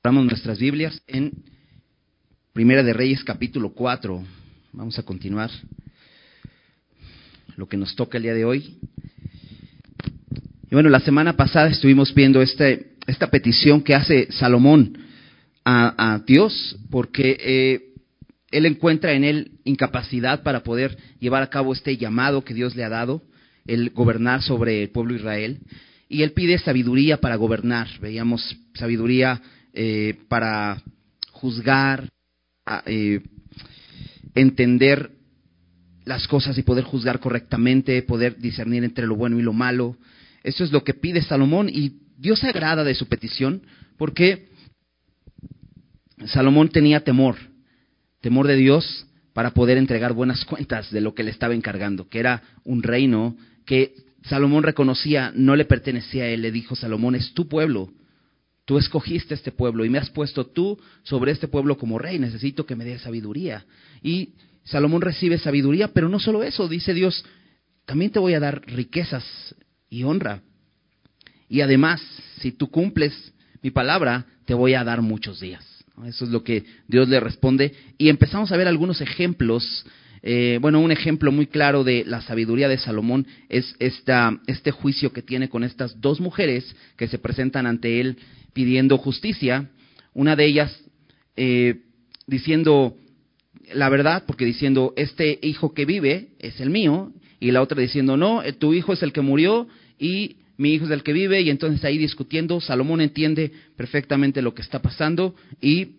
Abramos nuestras Biblias en Primera de Reyes capítulo 4. Vamos a continuar lo que nos toca el día de hoy. Y bueno, la semana pasada estuvimos viendo este, esta petición que hace Salomón a, Dios, porque eh, él encuentra en él incapacidad para poder llevar a cabo este llamado que Dios le ha dado, el gobernar sobre el pueblo de Israel. Y él pide sabiduría para gobernar. Veíamos sabiduría eh, para juzgar, eh, entender las cosas y poder juzgar correctamente, poder discernir entre lo bueno y lo malo. Eso es lo que pide Salomón y Dios se agrada de su petición porque Salomón tenía temor, temor de Dios para poder entregar buenas cuentas de lo que le estaba encargando, que era un reino que Salomón reconocía no le pertenecía a él. Le dijo, Salomón, es tu pueblo, Tú escogiste este pueblo y me has puesto tú sobre este pueblo como rey. Necesito que me des sabiduría. Y Salomón recibe sabiduría, pero no solo eso, dice Dios, también te voy a dar riquezas y honra. Y además, si tú cumples mi palabra, te voy a dar muchos días. Eso es lo que Dios le responde. Y empezamos a ver algunos ejemplos. Eh, bueno, un ejemplo muy claro de la sabiduría de Salomón es esta, este juicio que tiene con estas dos mujeres que se presentan ante él pidiendo justicia, una de ellas eh, diciendo la verdad, porque diciendo, este hijo que vive es el mío, y la otra diciendo, no, eh, tu hijo es el que murió y mi hijo es el que vive, y entonces ahí discutiendo, Salomón entiende perfectamente lo que está pasando y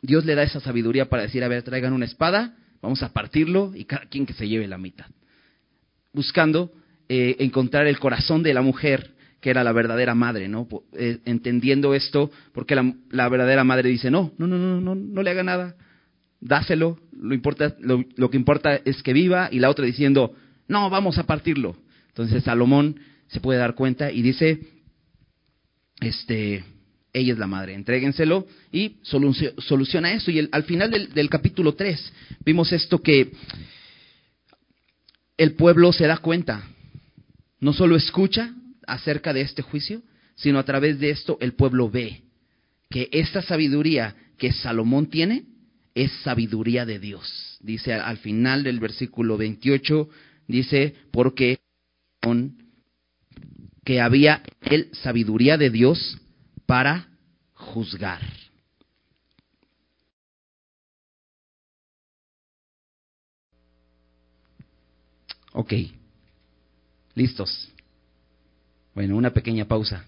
Dios le da esa sabiduría para decir, a ver, traigan una espada, vamos a partirlo y cada quien que se lleve la mitad. Buscando eh, encontrar el corazón de la mujer que era la verdadera madre, ¿no? Eh, entendiendo esto, porque la, verdadera madre dice, no, no, no, no, no, no le haga nada, dáselo, lo, importa, lo, que importa es que viva, y la otra diciendo, no, vamos a partirlo. Entonces Salomón se puede dar cuenta y dice, este, ella es la madre, entréguenselo y soluciona eso. Y al final del, del capítulo 3 vimos esto que el pueblo se da cuenta, no solo escucha, acerca de este juicio, sino a través de esto el pueblo ve que esta sabiduría que Salomón tiene es sabiduría de Dios. Dice al final del versículo 28, dice, porque que había él sabiduría de Dios para juzgar. Ok, listos. Bueno, una pequeña pausa.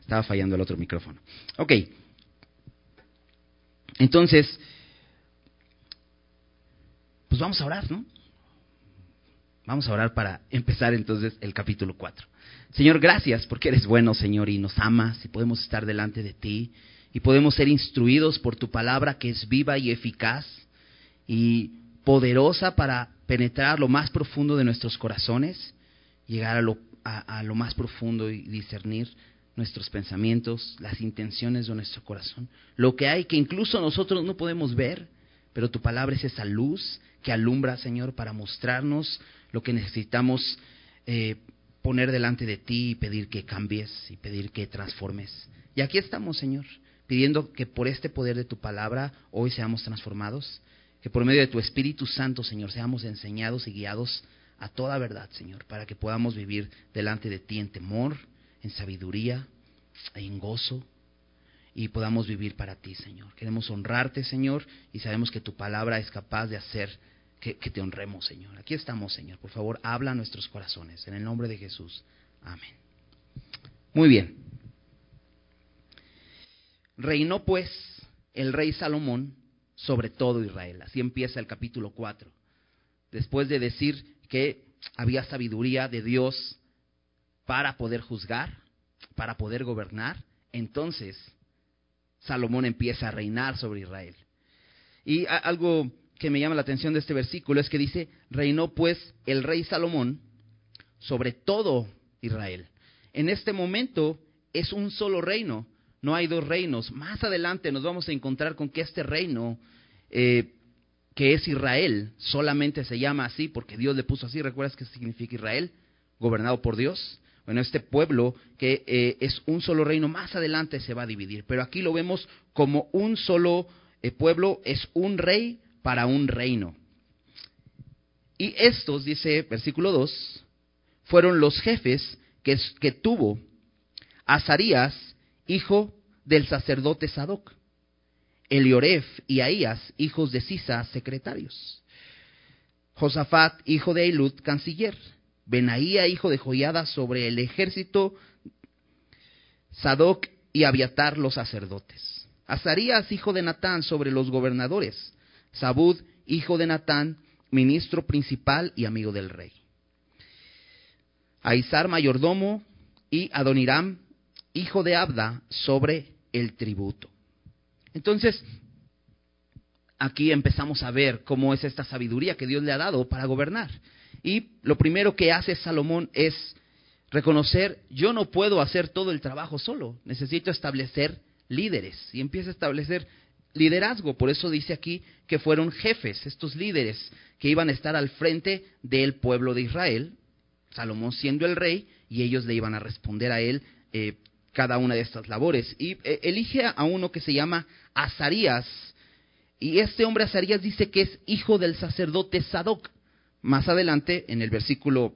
Estaba fallando el otro micrófono. Ok. Entonces, pues vamos a orar, ¿no? Vamos a orar para empezar entonces el capítulo 4. Señor, gracias porque eres bueno, Señor, y nos amas y podemos estar delante de ti y podemos ser instruidos por tu palabra que es viva y eficaz y poderosa para penetrar lo más profundo de nuestros corazones, llegar a lo a, lo más profundo y discernir nuestros pensamientos, las intenciones de nuestro corazón, lo que hay que incluso nosotros no podemos ver, pero tu palabra es esa luz que alumbra, Señor, para mostrarnos lo que necesitamos eh, poner delante de ti y pedir que cambies y pedir que transformes. Y aquí estamos, Señor, pidiendo que por este poder de tu palabra hoy seamos transformados, que por medio de tu Espíritu Santo, Señor, seamos enseñados y guiados a toda verdad, Señor, para que podamos vivir delante de ti en temor, en sabiduría, en gozo y podamos vivir para ti, Señor. Queremos honrarte, Señor, y sabemos que tu palabra es capaz de hacer que, te honremos, Señor. Aquí estamos, Señor. Por favor, habla a nuestros corazones. En el nombre de Jesús. Amén. Muy bien. Reinó pues el rey Salomón sobre todo Israel. Así empieza el capítulo 4. Después de decir que había sabiduría de Dios para poder juzgar, para poder gobernar, entonces Salomón empieza a reinar sobre Israel. Y algo que me llama la atención de este versículo es que dice, reinó pues el rey Salomón sobre todo Israel. En este momento es un solo reino, no hay dos reinos. Más adelante nos vamos a encontrar con que este reino eh, que es Israel, solamente se llama así porque Dios le puso así. ¿Recuerdas qué significa Israel? Gobernado por Dios. Bueno, este pueblo que eh, es un solo reino, más adelante se va a dividir, pero aquí lo vemos como un solo eh, pueblo, es un rey para un reino. Y estos, dice versículo 2, fueron los jefes que, que tuvo Azarías, hijo del sacerdote Sadoc, Elioref y Ahías, hijos de Sisa, secretarios, Josafat, hijo de Elud, canciller, Benaía, hijo de Joiada, sobre el ejército, Sadoc y Abiatar, los sacerdotes, Azarías, hijo de Natán, sobre los gobernadores, Sabud, hijo de Natán, ministro principal y amigo del rey. Aizar, mayordomo, y Adoniram, hijo de Abda, sobre el tributo. Entonces, aquí empezamos a ver cómo es esta sabiduría que Dios le ha dado para gobernar. Y lo primero que hace Salomón es reconocer, yo no puedo hacer todo el trabajo solo, necesito establecer líderes. Y empieza a establecer liderazgo. Por eso dice aquí que fueron jefes, estos líderes que iban a estar al frente del pueblo de Israel, Salomón siendo el rey, y ellos le iban a responder a él eh, cada una de estas labores. Y eh, elige a uno que se llama Azarías, y este hombre Azarías dice que es hijo del sacerdote Sadoc. Más adelante, en el versículo,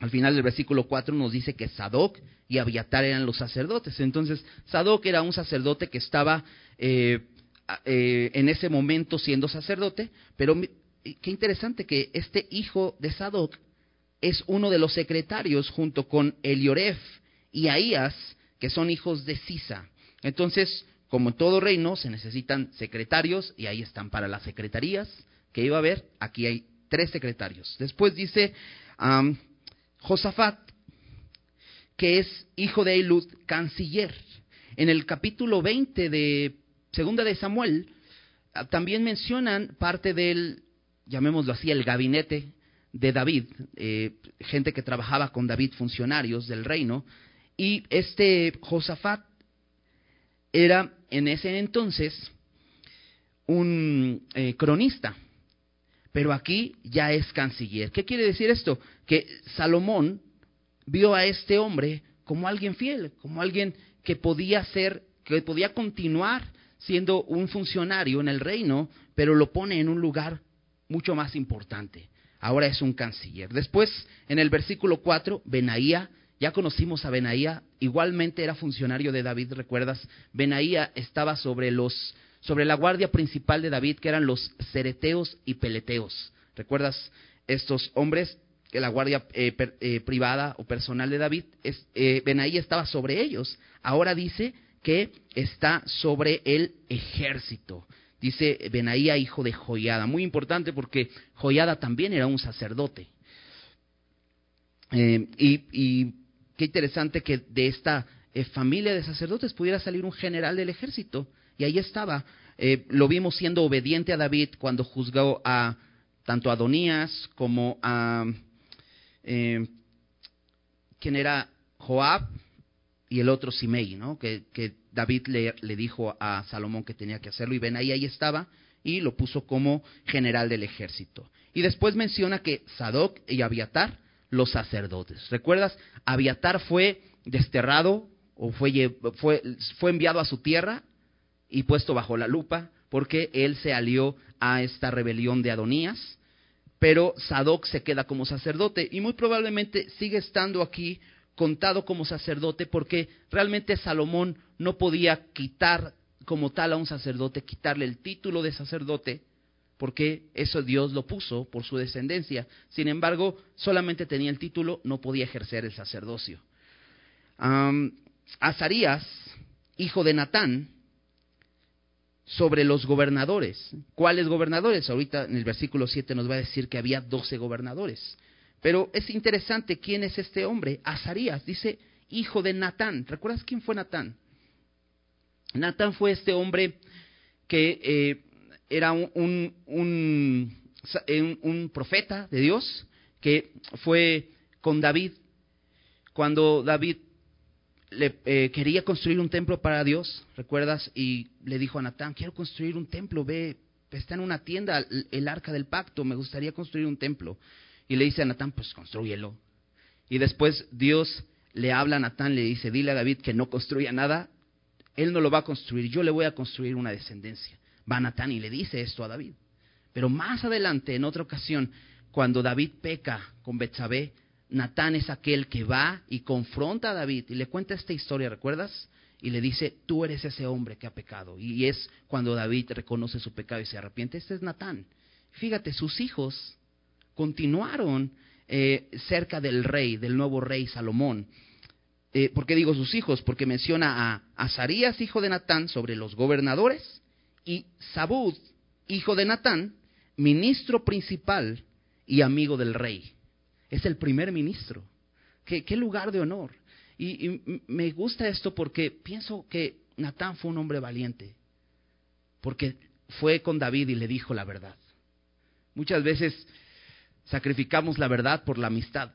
al final del versículo 4 nos dice que Sadoc y Abiatar eran los sacerdotes. Entonces, Sadoc era un sacerdote que estaba eh, en ese momento siendo sacerdote, pero qué interesante que este hijo de Sadoc es uno de los secretarios junto con Elioref y Ahías, que son hijos de Sisa. Entonces, como en todo reino, se necesitan secretarios y ahí están para las secretarías que iba a haber. Aquí hay tres secretarios. Después dice Josafat, que es hijo de Elud, canciller. En el capítulo 20 de Segunda de Samuel, ah, también mencionan parte del, llamémoslo así, el gabinete de David, eh, gente que trabajaba con David, funcionarios del reino, y este Josafat era en ese entonces un eh, cronista, pero aquí ya es canciller. ¿Qué quiere decir esto? Que Salomón vio a este hombre como alguien fiel, como alguien que podía ser, que podía continuar siendo un funcionario en el reino, pero lo pone en un lugar mucho más importante. Ahora es un canciller. Después, en el versículo 4, Benaía ya conocimos a Benaía, igualmente era funcionario de David, ¿recuerdas? Benaía estaba sobre los sobre la guardia principal de David, que eran los cereteos y peleteos. ¿Recuerdas estos hombres que la guardia eh, eh, privada o personal de David, es, eh, estaba sobre ellos. Ahora dice que está sobre el ejército. Dice Benaía, hijo de Joyada. Muy importante porque Joyada también era un sacerdote. y, qué interesante que de esta eh, familia de sacerdotes pudiera salir un general del ejército. Y ahí estaba. Eh, lo vimos siendo obediente a David cuando juzgó a tanto a Adonías como a eh, quien era Joab y el otro Simei, ¿no? Que, David le, le, dijo a Salomón que tenía que hacerlo y ven ahí ahí estaba y lo puso como general del ejército. Y después menciona que Sadoc y Abiatar los sacerdotes. ¿Recuerdas? Abiatar fue desterrado o fue, fue, fue enviado a su tierra y puesto bajo la lupa porque él se alió a esta rebelión de Adonías, pero Sadoc se queda como sacerdote y muy probablemente sigue estando aquí contado como sacerdote porque realmente Salomón no podía quitar como tal a un sacerdote, quitarle el título de sacerdote, porque eso Dios lo puso por su descendencia. Sin embargo, solamente tenía el título, no podía ejercer el sacerdocio. Azarías, hijo de Natán, sobre los gobernadores. ¿Cuáles gobernadores? Ahorita en el versículo 7 nos va a decir que había 12 gobernadores. Pero es interesante quién es este hombre. Azarías, dice hijo de Natán. ¿Recuerdas quién fue Natán? Natán fue este hombre que eh, era un, un, profeta de Dios que fue con David cuando David le, eh, quería construir un templo para Dios, ¿recuerdas? Y le dijo a Natán, quiero construir un templo, ve, está en una tienda el, arca del pacto, me gustaría construir un templo. Y le dice a Natán, pues construyelo. Y después Dios le habla a Natán, le dice, dile a David que no construya nada, él no lo va a construir, yo le voy a construir una descendencia. Va Natán y le dice esto a David. Pero más adelante, en otra ocasión, cuando David peca con Betsabé, Natán es aquel que va y confronta a David y le cuenta esta historia, ¿recuerdas? Y le dice, tú eres ese hombre que ha pecado. Y es cuando David reconoce su pecado y se arrepiente. Este es Natán. Fíjate, sus hijos continuaron eh, cerca del rey, del nuevo rey Salomón. Eh, ¿Por qué digo sus hijos? Porque menciona a Azarías, hijo de Natán, sobre los gobernadores, y Sabud, hijo de Natán, ministro principal y amigo del rey. Es el primer ministro. ¿Qué, lugar de honor? Y, me gusta esto porque pienso que Natán fue un hombre valiente, porque fue con David y le dijo la verdad. Muchas veces sacrificamos la verdad por la amistad.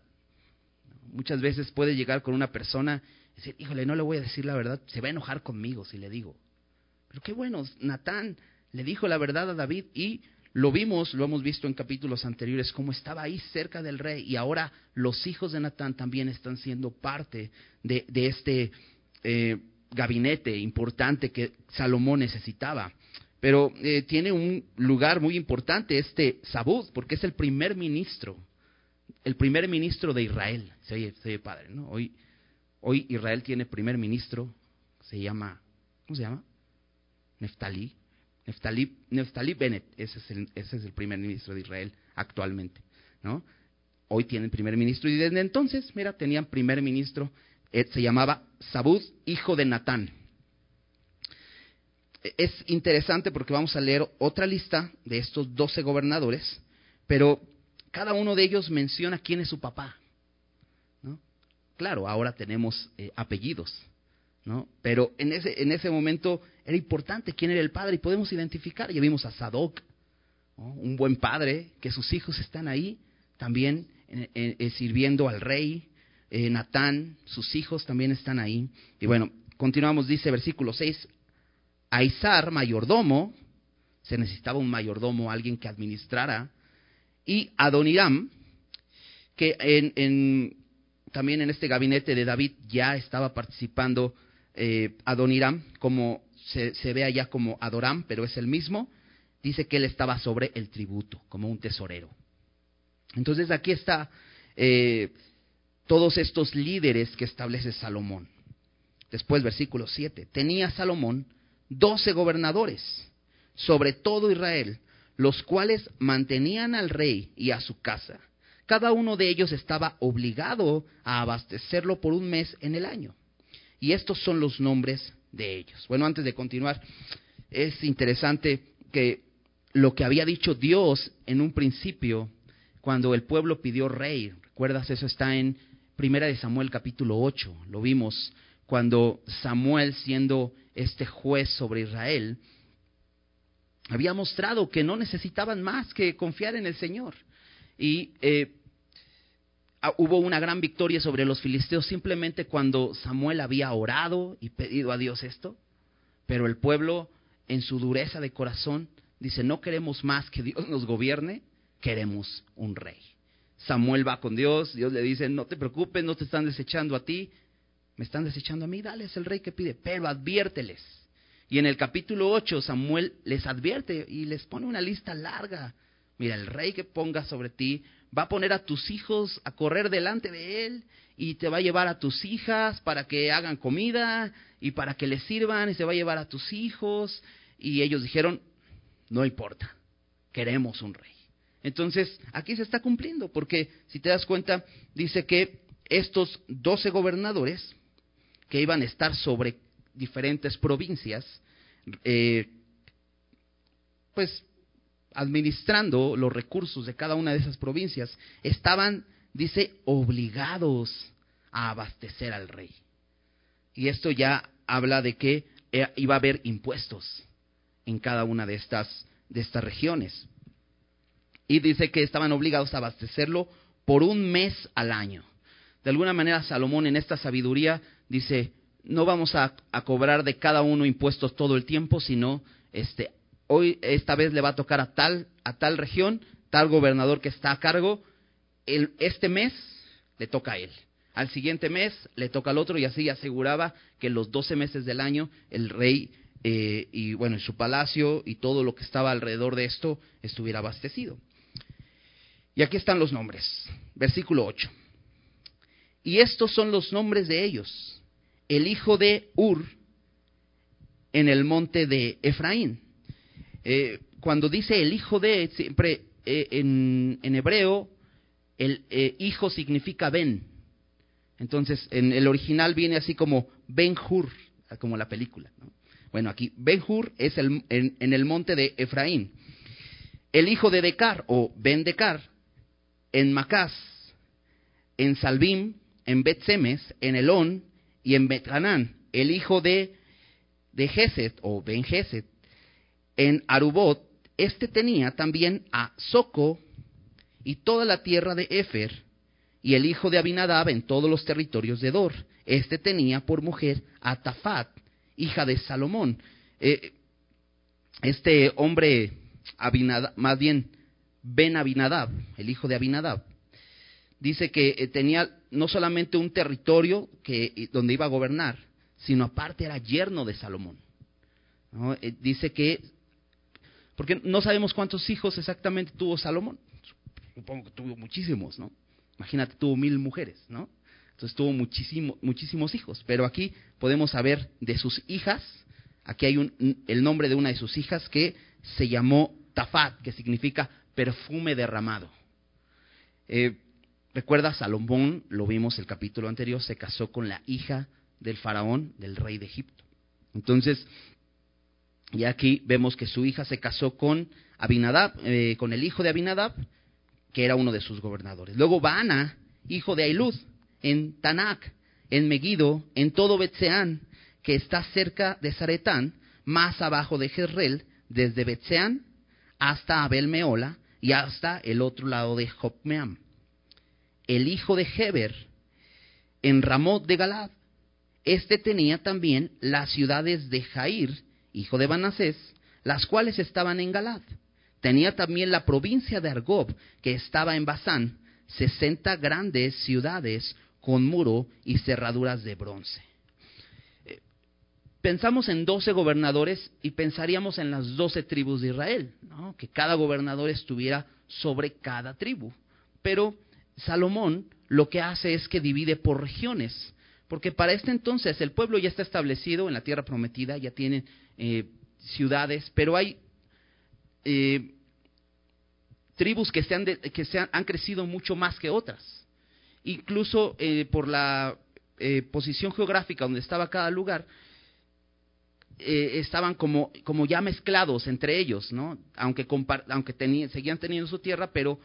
Muchas veces puede llegar con una persona y decir, híjole, no le voy a decir la verdad, se va a enojar conmigo si le digo. Pero qué bueno, Natán le dijo la verdad a David y lo vimos, lo hemos visto en capítulos anteriores, cómo estaba ahí cerca del rey y ahora los hijos de Natán también están siendo parte de, este eh, gabinete importante que Salomón necesitaba. Pero eh, tiene un lugar muy importante este Sabud, porque es el primer ministro, el primer ministro de Israel. Se oye, padre, ¿no? Hoy, hoy Israel tiene primer ministro, se llama, ¿cómo se llama? Neftalí. Neftalí, Bennett, ese es, el, ese es el primer ministro de Israel actualmente, ¿no? Hoy tienen primer ministro y desde entonces, mira, tenían primer ministro, eh, se llamaba Sabud, hijo de Natán. Es interesante porque vamos a leer otra lista de estos doce gobernadores, pero cada uno de ellos menciona quién es su papá. ¿no? Claro, ahora tenemos eh, apellidos, Pero en ese, en ese momento era importante quién era el padre y podemos identificar. Ya vimos a Sadoc, un buen padre, que sus hijos están ahí también eh, sirviendo al rey. Eh, Natán, sus hijos también están ahí. Y bueno, continuamos, dice versículo 6, Aizar, mayordomo, se necesitaba un mayordomo, alguien que administrara, y Adoniram, que en, también en este gabinete de David ya estaba participando eh, Adoniram, como se, ve allá como Adoram, pero es el mismo, dice que él estaba sobre el tributo, como un tesorero. Entonces aquí está eh, todos estos líderes que establece Salomón. Después, versículo 7, tenía Salomón doce gobernadores sobre todo Israel, los cuales mantenían al rey y a su casa. Cada uno de ellos estaba obligado a abastecerlo por un mes en el año. Y estos son los nombres de ellos. Bueno, antes de continuar, es interesante que lo que había dicho Dios en un principio, cuando el pueblo pidió rey, recuerdas, eso está en Primera de Samuel capítulo 8, lo vimos cuando Samuel, siendo este juez sobre Israel, había mostrado que no necesitaban más que confiar en el Señor. Y eh, hubo una gran victoria sobre los filisteos simplemente cuando Samuel había orado y pedido a Dios esto, pero el pueblo en su dureza de corazón dice, no queremos más que Dios nos gobierne, queremos un rey. Samuel va con Dios, Dios le dice, no te preocupes, no te están desechando a ti, me están desechando a mí, dale, es el rey que pide, pero adviérteles. Y en el capítulo 8 Samuel les advierte y les pone una lista larga. Mira, el rey que ponga sobre ti va a poner a tus hijos a correr delante de él y te va a llevar a tus hijas para que hagan comida y para que les sirvan y se va a llevar a tus hijos. Y ellos dijeron, no importa, queremos un rey. Entonces, aquí se está cumpliendo, porque si te das cuenta, dice que estos doce gobernadores que iban a estar sobre diferentes provincias, eh, pues administrando los recursos de cada una de esas provincias, estaban, dice, obligados a abastecer al rey. Y esto ya habla de que eh, iba a haber impuestos en cada una de estas, de estas regiones. Y dice que estaban obligados a abastecerlo por un mes al año. De alguna manera, Salomón en esta sabiduría dice, no vamos a, a cobrar de cada uno impuestos todo el tiempo, sino este, hoy esta vez le va a tocar a tal, a tal región, tal gobernador que está a cargo. El, este mes, le toca a él. Al siguiente mes le toca al otro y así aseguraba que los doce meses del año el rey eh, y bueno, su palacio y todo lo que estaba alrededor de esto estuviera abastecido. Y aquí están los nombres. Versículo 8. Y estos son los nombres de ellos. El hijo de Ur en el monte de Efraín. Eh, cuando dice el hijo de, siempre eh, en, hebreo, el hijo significa Ben. Entonces, en el original viene así como Ben Hur, como la película. ¿no? Bueno, aquí Ben-Hur es el, en, el monte de Efraín. El hijo de Decar, o Ben Decar, en Macás, en Salbim, en Bet-Semes, en Elón y en Betranán. El hijo de, de Geset, o Ben Geset, en Arubot. Este tenía también a Soco y toda la tierra de Efer, y el hijo de Abinadab en todos los territorios de Dor. Este tenía por mujer a Tafat, hija de Salomón. Eh, este hombre, más bien Ben Abinadab, el hijo de Abinadab, dice que eh, tenía no solamente un territorio que, donde iba a gobernar, sino aparte era yerno de Salomón. Eh, dice que, porque no sabemos cuántos hijos exactamente tuvo Salomón, supongo que tuvo muchísimos, ¿no? Imagínate, tuvo mil mujeres, ¿no? Entonces tuvo muchísimo, muchísimos hijos. Pero aquí podemos saber de sus hijas. Aquí hay un, el nombre de una de sus hijas que se llamó Tafat, que significa perfume derramado. Eh, Recuerda, Salomón, lo vimos el capítulo anterior, se casó con la hija del faraón, del rey de Egipto. Entonces, y aquí vemos que su hija se casó con Abinadab, eh, con el hijo de Abinadab, que era uno de sus gobernadores. Luego Baana, hijo de Ailud, en Tanak, en Megiddo, en todo Betseán, que está cerca de Zaretán, más abajo de Jezreel, desde Betseán hasta Abel Meola y hasta el otro lado de Jopmeam. El hijo de Heber, en Ramot de Galad, este tenía también las ciudades de Jair, hijo de Banasés, las cuales estaban en Galad. Tenía también la provincia de Argob, que estaba en Basán, sesenta grandes ciudades con muro y cerraduras de bronce. Eh, pensamos en doce gobernadores y pensaríamos en las doce tribus de Israel, que cada gobernador estuviera sobre cada tribu. Pero Salomón lo que hace es que divide por regiones, porque para este entonces el pueblo ya está establecido en la tierra prometida, ya tienen eh, ciudades, pero hay eh, tribus que, se han, que se han crecido mucho más que otras incluso eh, por la eh, posición geográfica donde estaba cada lugar, eh, estaban como, como ya mezclados entre ellos, ¿no? Aunque, aunque seguían teniendo su tierra, pero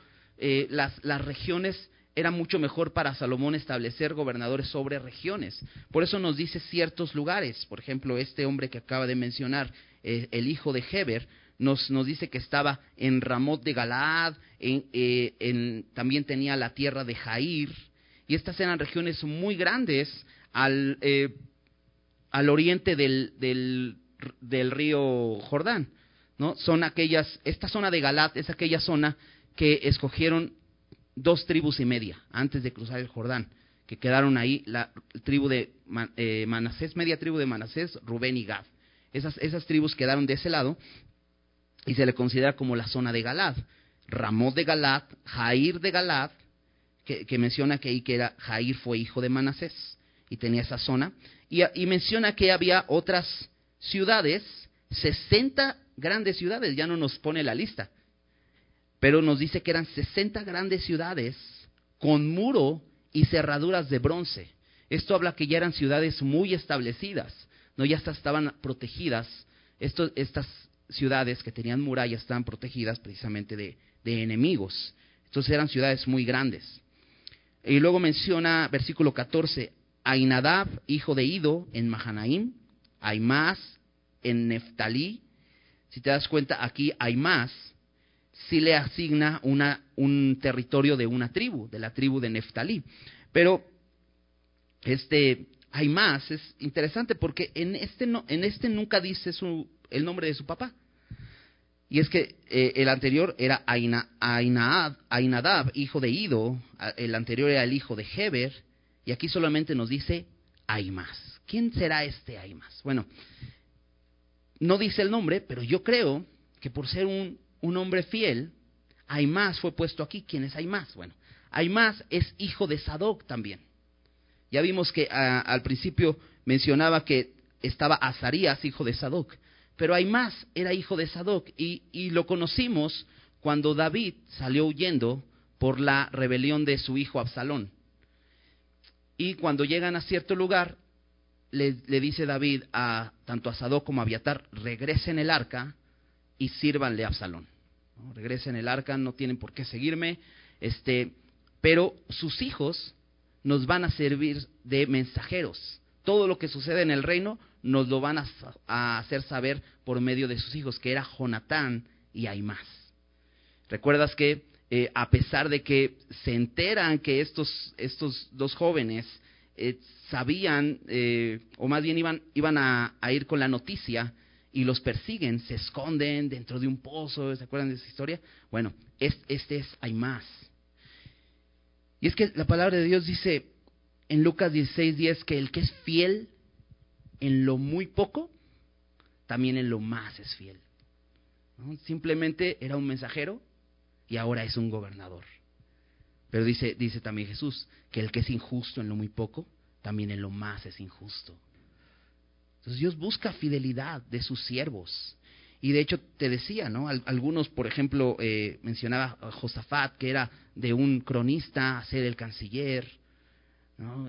las, las regiones era mucho mejor para Salomón establecer gobernadores sobre regiones. Por eso nos dice ciertos lugares. Por ejemplo, este hombre que acaba de mencionar, el hijo de Heber, nos, nos, dice que estaba en Ramot de Galaad, en, también tenía la tierra de Jair, y estas eran regiones muy grandes al, eh, al oriente del, del, río Jordán. ¿no? Son aquellas, esta zona de Galat es aquella zona que escogieron dos tribus y media antes de cruzar el Jordán, que quedaron ahí, la tribu de eh, Manasés, media tribu de Manasés, Rubén y Gad. Esas, esas tribus quedaron de ese lado y se le considera como la zona de Galad. Ramón de Galat, Jair de Galat que, menciona que ahí que era Jair fue hijo de Manasés y tenía esa zona. Y, y menciona que había otras ciudades, 60 grandes ciudades, ya no nos pone la lista, pero nos dice que eran 60 grandes ciudades con muro y cerraduras de bronce. Esto habla que ya eran ciudades muy establecidas, no ya estaban protegidas. estas ciudades que tenían murallas estaban protegidas precisamente de, de enemigos. Entonces eran ciudades muy grandes. Y luego menciona, versículo 14, Ainadab, hijo de Ido, en Mahanaim, hay más en Neftalí. Si te das cuenta, aquí hay si le asigna una, un territorio de una tribu, de la tribu de Neftalí. Pero este hay más, es interesante porque en este, no, en este nunca dice su, el nombre de su papá. Y es que eh, el anterior era Aina, Ainadab, hijo de Ido, el anterior era el hijo de Heber, y aquí solamente nos dice más. ¿Quién será este más? Bueno, no dice el nombre, pero yo creo que por ser un, un hombre fiel, más fue puesto aquí. ¿Quién es más? Bueno, más es hijo de Sadoc también. Ya vimos que al principio mencionaba que estaba Azarías, hijo de Sadoc. Pero más era hijo de Sadoc y, y lo conocimos cuando David salió huyendo por la rebelión de su hijo Absalón. Y cuando llegan a cierto lugar, le, dice David a tanto a Sadoc como a Abiatar, regresen el arca y sírvanle a Absalón. Regresen el arca, no tienen por qué seguirme. Este, pero sus hijos nos van a servir de mensajeros. Todo lo que sucede en el reino nos lo van a, hacer saber por medio de sus hijos, que era Jonatán y más ¿Recuerdas que eh, a pesar de que se enteran que estos, estos dos jóvenes eh, sabían, eh, o más bien iban, iban a, ir con la noticia y los persiguen, se esconden dentro de un pozo, ¿se acuerdan de esa historia? Bueno, este es más Y es que la palabra de Dios dice en Lucas 16:10 que el que es fiel en lo muy poco, también en lo más es fiel. Simplemente era un mensajero y ahora es un gobernador. Pero dice, dice también Jesús que el que es injusto en lo muy poco, también en lo más es injusto. Entonces Dios busca fidelidad de sus siervos. Y de hecho te decía, ¿no? Algunos, por ejemplo, eh, mencionaba a Josafat, que era de un cronista a ser el canciller.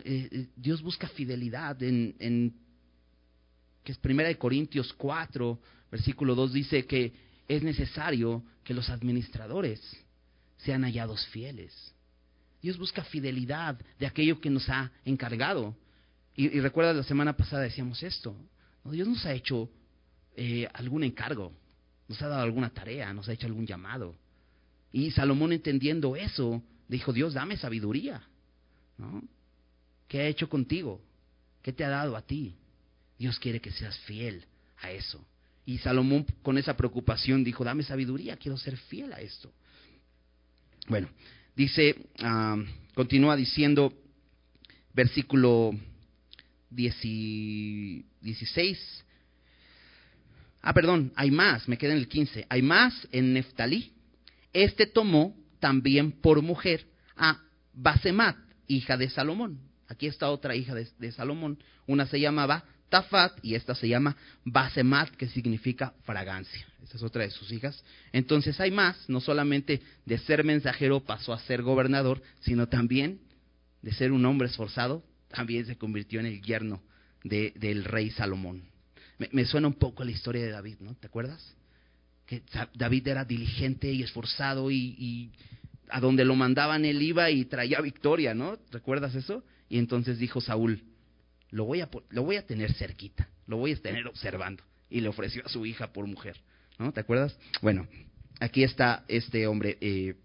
Eh, eh, Dios busca fidelidad en, en que es Primera de Corintios 4, versículo 2 dice que es necesario que los administradores sean hallados fieles. Dios busca fidelidad de aquello que nos ha encargado. Y, recuerda la semana pasada decíamos esto. Dios nos ha hecho eh, algún encargo, nos ha dado alguna tarea, nos ha hecho algún llamado. Y Salomón entendiendo eso, dijo, Dios, dame sabiduría. ¿no? ¿Qué ha hecho contigo? ¿Qué te ha dado a ti? Dios quiere que seas fiel a eso. Y Salomón con esa preocupación dijo, dame sabiduría, quiero ser fiel a esto. Bueno, dice, ah, continúa diciendo, versículo 16. Ah, perdón, hay más, me queda en el 15. Hay más en Neftalí. Este tomó también por mujer a Basemat, hija de Salomón. Aquí está otra hija de Salomón. Una se llamaba Tafat y esta se llama Basemat, que significa fragancia. Esa es otra de sus hijas. Entonces hay más, no solamente de ser mensajero pasó a ser gobernador, sino también de ser un hombre esforzado, también se convirtió en el yerno del rey Salomón. Me, suena un poco la historia de David, ¿no? ¿Te acuerdas? Que David era diligente y esforzado y, a donde lo mandaban él iba y traía victoria, ¿no? ¿Recuerdas eso? Y entonces dijo Saúl, lo voy a, lo voy a tener cerquita, lo voy a tener observando. Y le ofreció a su hija por mujer. ¿No? ¿Te acuerdas? Bueno, aquí está este hombre. Eh,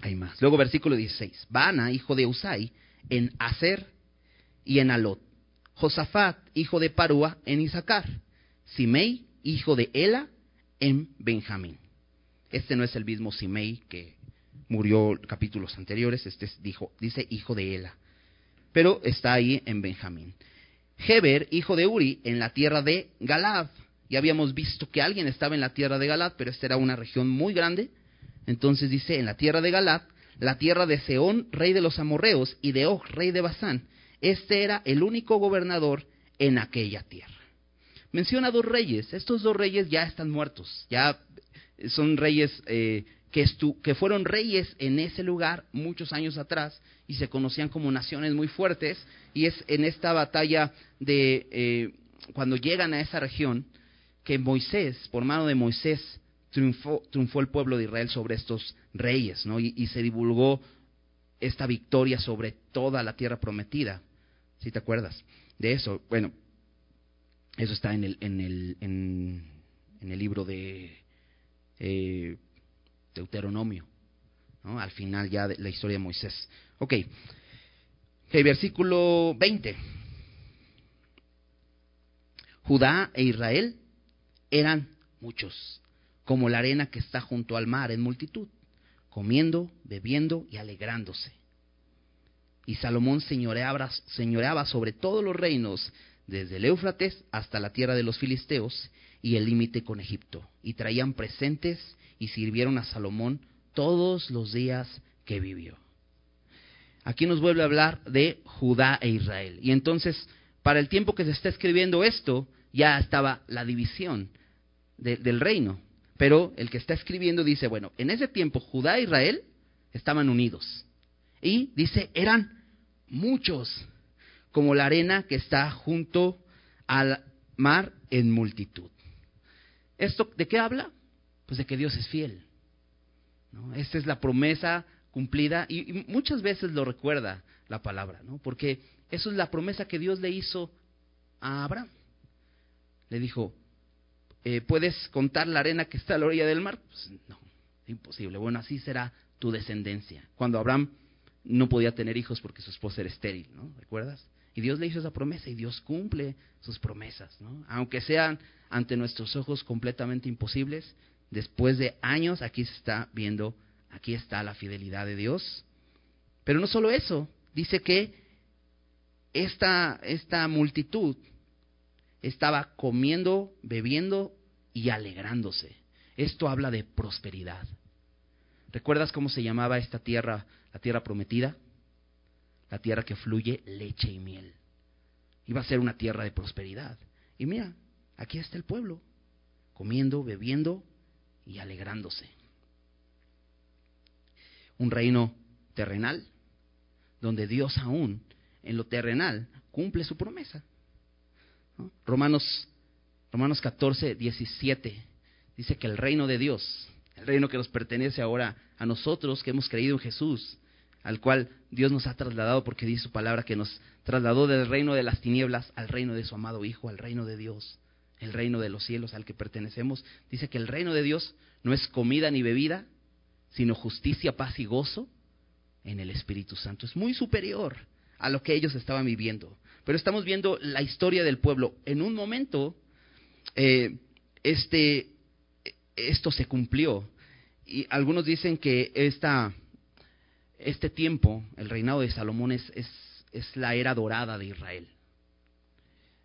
hay más. Luego versículo 16. Bana, hijo de Usai, en Aser y en Alot. Josafat, hijo de Parúa, en Isaacar. Simei, hijo de Ela, en Benjamín. Este no es el mismo Simei que murió capítulos anteriores, este dijo, dice hijo de Ela pero está ahí en Benjamín. Heber, hijo de Uri, en la tierra de Galad. Ya habíamos visto que alguien estaba en la tierra de Galad, pero esta era una región muy grande. Entonces dice, en la tierra de Galad, la tierra de Seón, rey de los amorreos, y de Og, rey de Basán. Este era el único gobernador en aquella tierra. Menciona dos reyes. Estos dos reyes ya están muertos. Ya son reyes eh, que, fueron reyes en ese lugar muchos años atrás y se conocían como naciones muy fuertes. Y es en esta batalla de eh, cuando llegan a esa región que Moisés, por mano de Moisés, triunfó, triunfó el pueblo de Israel sobre estos reyes, ¿no? Y, se divulgó esta victoria sobre toda la tierra prometida. ¿Sí te acuerdas de eso? Bueno, eso está en el, en el, en, el libro de eh, Deuteronomio, ¿no? al final ya de la historia de Moisés. Ok, okay versículo 20. Judá e Israel eran muchos, como la arena que está junto al mar en multitud, comiendo, bebiendo y alegrándose. Y Salomón señoreaba, sobre todos los reinos, desde el Éufrates hasta la tierra de los filisteos y el límite con Egipto. Y traían presentes y sirvieron a Salomón todos los días que vivió. Aquí nos vuelve a hablar de Judá e Israel. Y entonces, para el tiempo que se está escribiendo esto, ya estaba la división del reino. Pero el que está escribiendo dice, bueno, en ese tiempo Judá e Israel estaban unidos. Y dice, eran muchos, como la arena que está junto al mar en multitud. ¿Esto de qué habla? Pues de que Dios es fiel. Esta es la promesa cumplida y, muchas veces lo recuerda la palabra, ¿no? Porque eso es la promesa que Dios le hizo a Abraham. Le dijo, eh, ¿puedes contar la arena que está a la orilla del mar? Pues no, imposible. Bueno, así será tu descendencia. Cuando Abraham no podía tener hijos porque su esposa era estéril, ¿no? ¿Recuerdas? Y Dios le hizo esa promesa y Dios cumple sus promesas, ¿no? Aunque sean ante nuestros ojos completamente imposibles, después de años aquí se está viendo, aquí está la fidelidad de Dios. Pero no solo eso, dice que esta, esta multitud estaba comiendo, bebiendo y alegrándose. Esto habla de prosperidad. ¿Recuerdas cómo se llamaba esta tierra, la tierra prometida? La tierra que fluye leche y miel. Iba a ser una tierra de prosperidad. Y mira, aquí está el pueblo, comiendo, bebiendo y alegrándose. Un reino terrenal, donde Dios aún, en lo terrenal, cumple su promesa. Romanos, Romanos 14, 17, dice que el reino de Dios el reino que nos pertenece ahora a nosotros que hemos creído en Jesús, al cual Dios nos ha trasladado porque dice su palabra que nos trasladó del reino de las tinieblas al reino de su amado Hijo, al reino de Dios, el reino de los cielos al que pertenecemos. Dice que el reino de Dios no es comida ni bebida, sino justicia, paz y gozo en el Espíritu Santo. Es muy superior a lo que ellos estaban viviendo. Pero estamos viendo la historia del pueblo. En un momento, eh, este, esto se cumplió. Y algunos dicen que esta, este tiempo, el reinado de Salomón, es, es, la era dorada de Israel.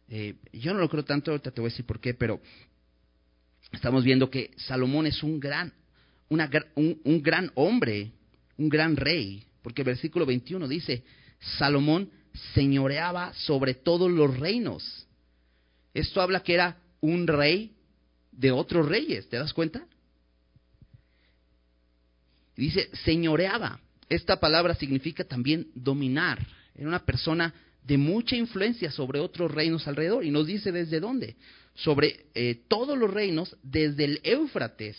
Eh, yo no lo creo tanto, ahorita te voy a decir por qué, pero estamos viendo que Salomón es un gran, un gran hombre, un gran rey, porque el versículo 21 dice, Salomón señoreaba sobre todos los reinos. Esto habla que era un rey de otros reyes, ¿te das cuenta? Dice, señoreaba. Esta palabra significa también dominar. Era una persona de mucha influencia sobre otros reinos alrededor. Y nos dice desde dónde. Sobre eh, todos los reinos, desde el Éufrates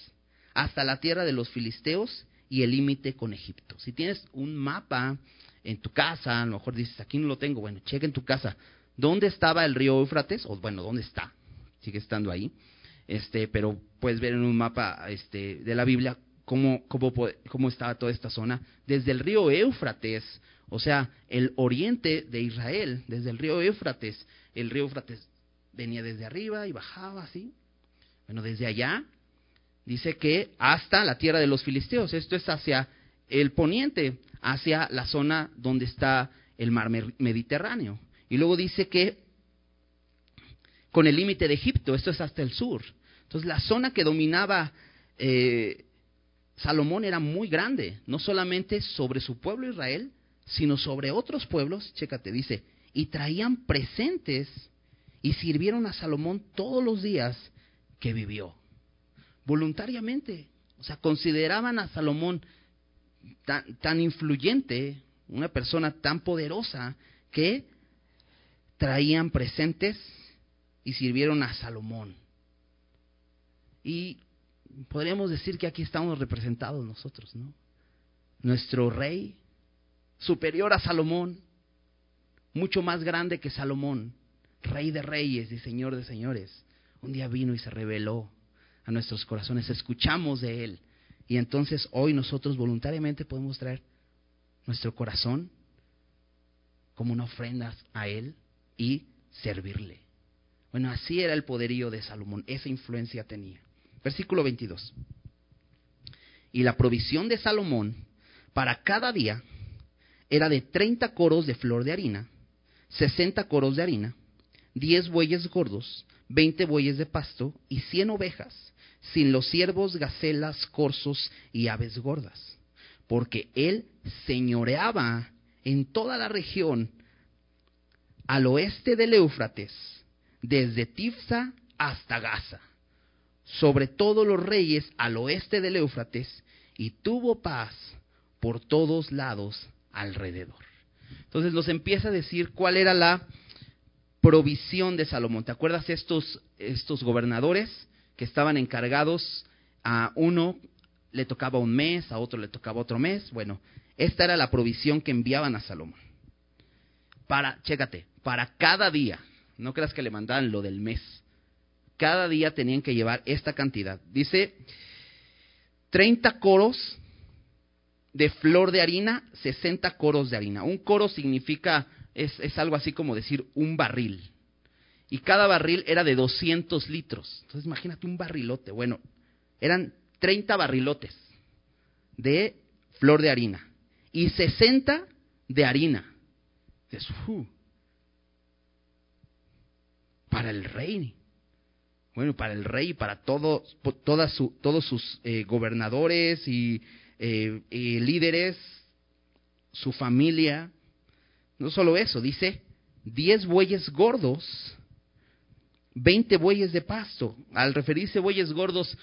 hasta la tierra de los filisteos y el límite con Egipto. Si tienes un mapa en tu casa, a lo mejor dices, aquí no lo tengo, bueno, checa en tu casa. ¿Dónde estaba el río Éufrates? O bueno, ¿dónde está? Sigue estando ahí este, pero puedes ver en un mapa este, de la Biblia cómo, cómo, estaba toda esta zona. Desde el río Éufrates, o sea, el oriente de Israel, desde el río Éufrates, el río Éufrates venía desde arriba y bajaba así. Bueno, desde allá dice que hasta la tierra de los filisteos, esto es hacia el poniente, hacia la zona donde está el mar Mediterráneo. Y luego dice que con el límite de Egipto, esto es hasta el sur. Entonces la zona que dominaba eh, Salomón era muy grande, no solamente sobre su pueblo Israel, sino sobre otros pueblos, chécate, dice, y traían presentes y sirvieron a Salomón todos los días que vivió, voluntariamente. O sea, consideraban a Salomón tan, tan influyente, una persona tan poderosa, que traían presentes y sirvieron a Salomón. Y podríamos decir que aquí estamos representados nosotros, ¿no? Nuestro rey, superior a Salomón, mucho más grande que Salomón, rey de reyes y señor de señores, un día vino y se reveló a nuestros corazones, escuchamos de él. Y entonces hoy nosotros voluntariamente podemos traer nuestro corazón como una ofrenda a él y servirle. Bueno, así era el poderío de Salomón, esa influencia tenía. Versículo 22. Y la provisión de Salomón para cada día era de 30 coros de flor de harina, 60 coros de harina, 10 bueyes gordos, 20 bueyes de pasto y 100 ovejas, sin los ciervos, gacelas, corzos y aves gordas, porque él señoreaba en toda la región al oeste del Éufrates, desde Tifsa hasta Gaza, sobre todos los reyes al oeste del Éufrates, y tuvo paz por todos lados alrededor. Entonces nos empieza a decir cuál era la provisión de Salomón. ¿Te acuerdas estos, estos gobernadores que estaban encargados? A uno le tocaba un mes, a otro le tocaba otro mes. Bueno, esta era la provisión que enviaban a Salomón. Para, chécate, para cada día. No creas que le mandaban lo del mes. Cada día tenían que llevar esta cantidad. Dice 30 coros de flor de harina, 60 coros de harina. Un coro significa, es, es algo así como decir un barril. Y cada barril era de 200 litros. Entonces imagínate un barrilote. Bueno, eran 30 barrilotes de flor de harina y 60 de harina. Uh, para el rey. Bueno, para el rey, para todos, todos sus eh, gobernadores y eh, líderes, su familia. No solo eso, dice 10 bueyes gordos, 20 bueyes de pasto. Al referirse bueyes gordos,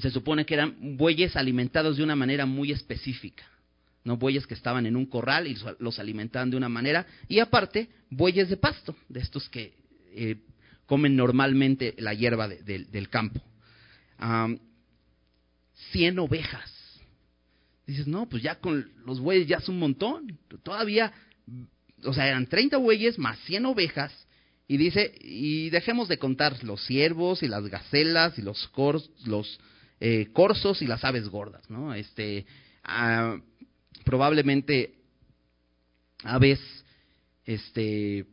se supone que eran bueyes alimentados de una manera muy específica. No bueyes que estaban en un corral y los alimentaban de una manera. Y aparte, bueyes de pasto, de estos que eh, comen normalmente la hierba del campo. Cien ovejas. Dices, no, pues ya con los bueyes ya es un montón. Todavía, o sea, eran 30 bueyes más 100 ovejas. Y dice, y dejemos de contar los ciervos y las gacelas y los, los eh, corzos y las aves gordas, ¿no? Este, ah, probablemente aves, este,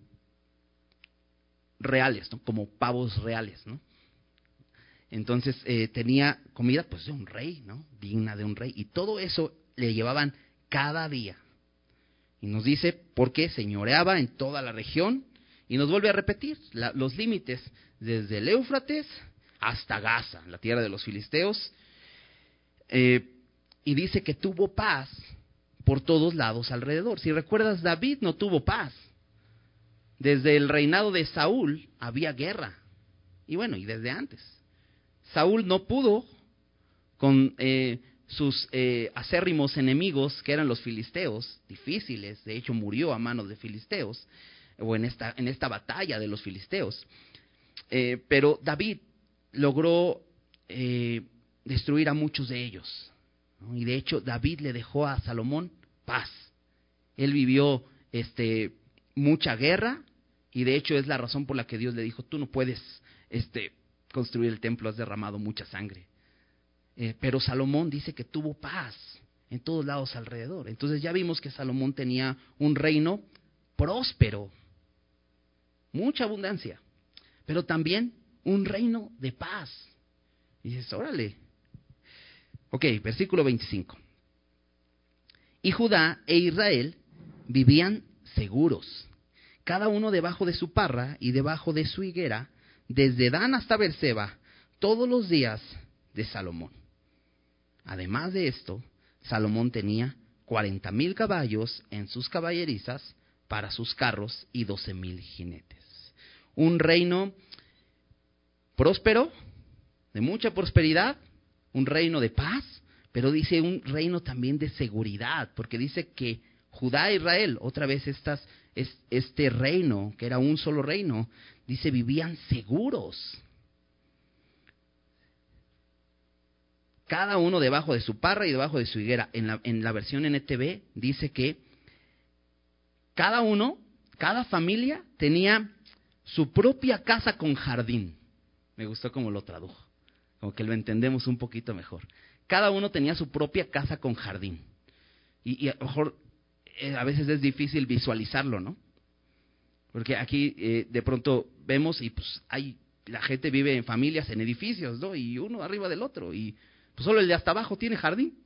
reales, ¿no? como pavos reales, ¿no? Entonces eh, tenía comida pues de un rey, ¿no? Digna de un rey. Y todo eso le llevaban cada día. Y nos dice por qué señoreaba en toda la región. Y nos vuelve a repetir los límites desde el Éufrates hasta Gaza, la tierra de los filisteos. Eh, y dice que tuvo paz por todos lados alrededor. Si recuerdas, David no tuvo paz. Desde el reinado de Saúl había guerra. Y bueno, y desde antes. Saúl no pudo con eh, sus eh, acérrimos enemigos, que eran los filisteos, difíciles, de hecho murió a manos de filisteos, o en esta, en esta batalla de los filisteos. Eh, pero David logró destruir a muchos de ellos. Y de hecho David le dejó a Salomón paz. Él vivió este, mucha guerra y de hecho es la razón por la que Dios le dijo, tú no puedes este, construir el templo, has derramado mucha sangre. Eh, pero Salomón dice que tuvo paz en todos lados alrededor. Entonces ya vimos que Salomón tenía un reino próspero, mucha abundancia, pero también un reino de paz. Y dices, órale. Ok, versículo 25. Y Judá e Israel vivían seguros, cada uno debajo de su parra y debajo de su higuera, desde Dan hasta Berseba, todos los días de Salomón. Además de esto, Salomón tenía cuarenta mil caballos en sus caballerizas para sus carros y doce mil jinetes. Un reino próspero, de mucha prosperidad, un reino de paz, pero dice un reino también de seguridad, porque dice que Judá e Israel, otra vez estas, este reino, que era un solo reino, dice, vivían seguros. Cada uno debajo de su parra y debajo de su higuera. En la, en la versión NTV dice que cada uno, cada familia tenía su propia casa con jardín. Me gustó como lo tradujo, como que lo entendemos un poquito mejor. Cada uno tenía su propia casa con jardín. Y, a lo mejor eh, a veces es difícil visualizarlo, ¿no? Porque aquí eh, de pronto vemos y pues hay la gente vive en familias, en edificios, ¿no? Y uno arriba del otro. Y pues solo el de hasta abajo tiene jardín.